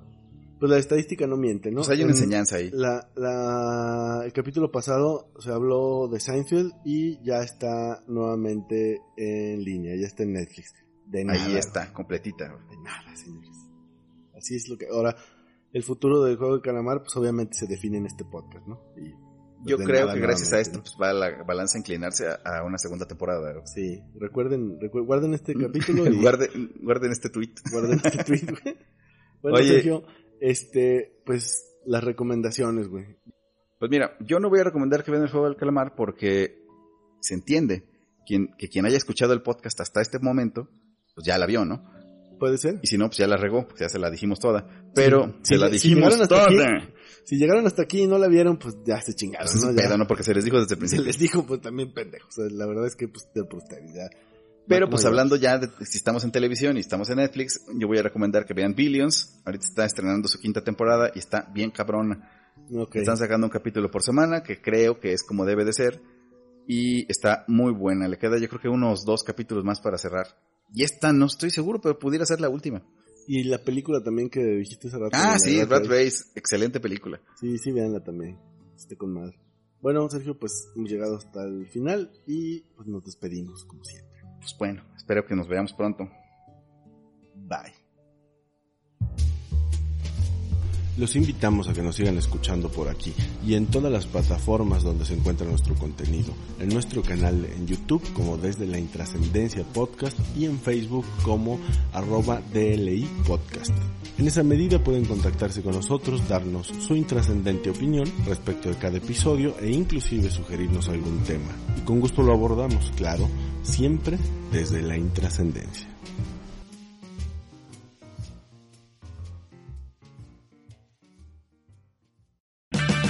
pues la estadística no miente, ¿no? Pues hay una En- enseñanza ahí. La, la, el capítulo pasado se habló de Seinfeld y ya está nuevamente en línea, ya está en Netflix. De nada. Ahí está, completita. De nada, señores. Así es lo que... Ahora, el futuro del juego de calamar, pues obviamente se define en este podcast, ¿no? Y, pues, Yo creo nada que gracias a esto ¿no? pues va la balanza a inclinarse a, a una segunda temporada. güey. Sí, recuerden, recu- guarden este [LAUGHS] capítulo y guarden, guarden este tweet. [LAUGHS] guarden este tweet, güey. [LAUGHS] Bueno, Oye. Sergio, este, pues las recomendaciones, güey. Pues mira, yo no voy a recomendar que vean el juego del calamar porque se entiende quien, que quien haya escuchado el podcast hasta este momento, pues ya la vio, ¿no? ¿Puede ser? Y si no, pues ya la regó, pues ya se la dijimos toda. Pero Sí, se la si dijimos hasta toda. aquí, Si llegaron hasta aquí y no la vieron, pues ya se chingaron, Pues es ¿no? Ya. ¿no? Porque se les dijo desde el Se principio. les dijo, pues también pendejos. O sea, la verdad es que, pues, de ya. Pero No, pues hablando ya de si estamos en televisión y estamos en Netflix, yo voy a recomendar que vean Billions. Ahorita está estrenando su quinta temporada y está bien cabrona. Están sacando un capítulo por semana, que creo que es como debe de ser. Y está muy buena. Le queda yo creo que unos dos capítulos más para cerrar. Y esta no estoy seguro, pero pudiera ser la última. Y la película también que dijiste hace rato. Ah, sí, Rat Rat Race. Race. Excelente película. Sí, sí, véanla también. Esté con madre. Bueno, Sergio, pues hemos llegado hasta el final y pues nos despedimos, como siempre. Pues bueno, espero que nos veamos pronto. Bye. Los invitamos a que nos sigan escuchando por aquí y en todas las plataformas donde se encuentra nuestro contenido. En nuestro canal en YouTube como Desde la Intrascendencia Podcast y en Facebook como arroba DLI Podcast. En esa medida pueden contactarse con nosotros, darnos su intrascendente opinión respecto de cada episodio e inclusive sugerirnos algún tema. Y con gusto lo abordamos, claro, siempre desde la intrascendencia.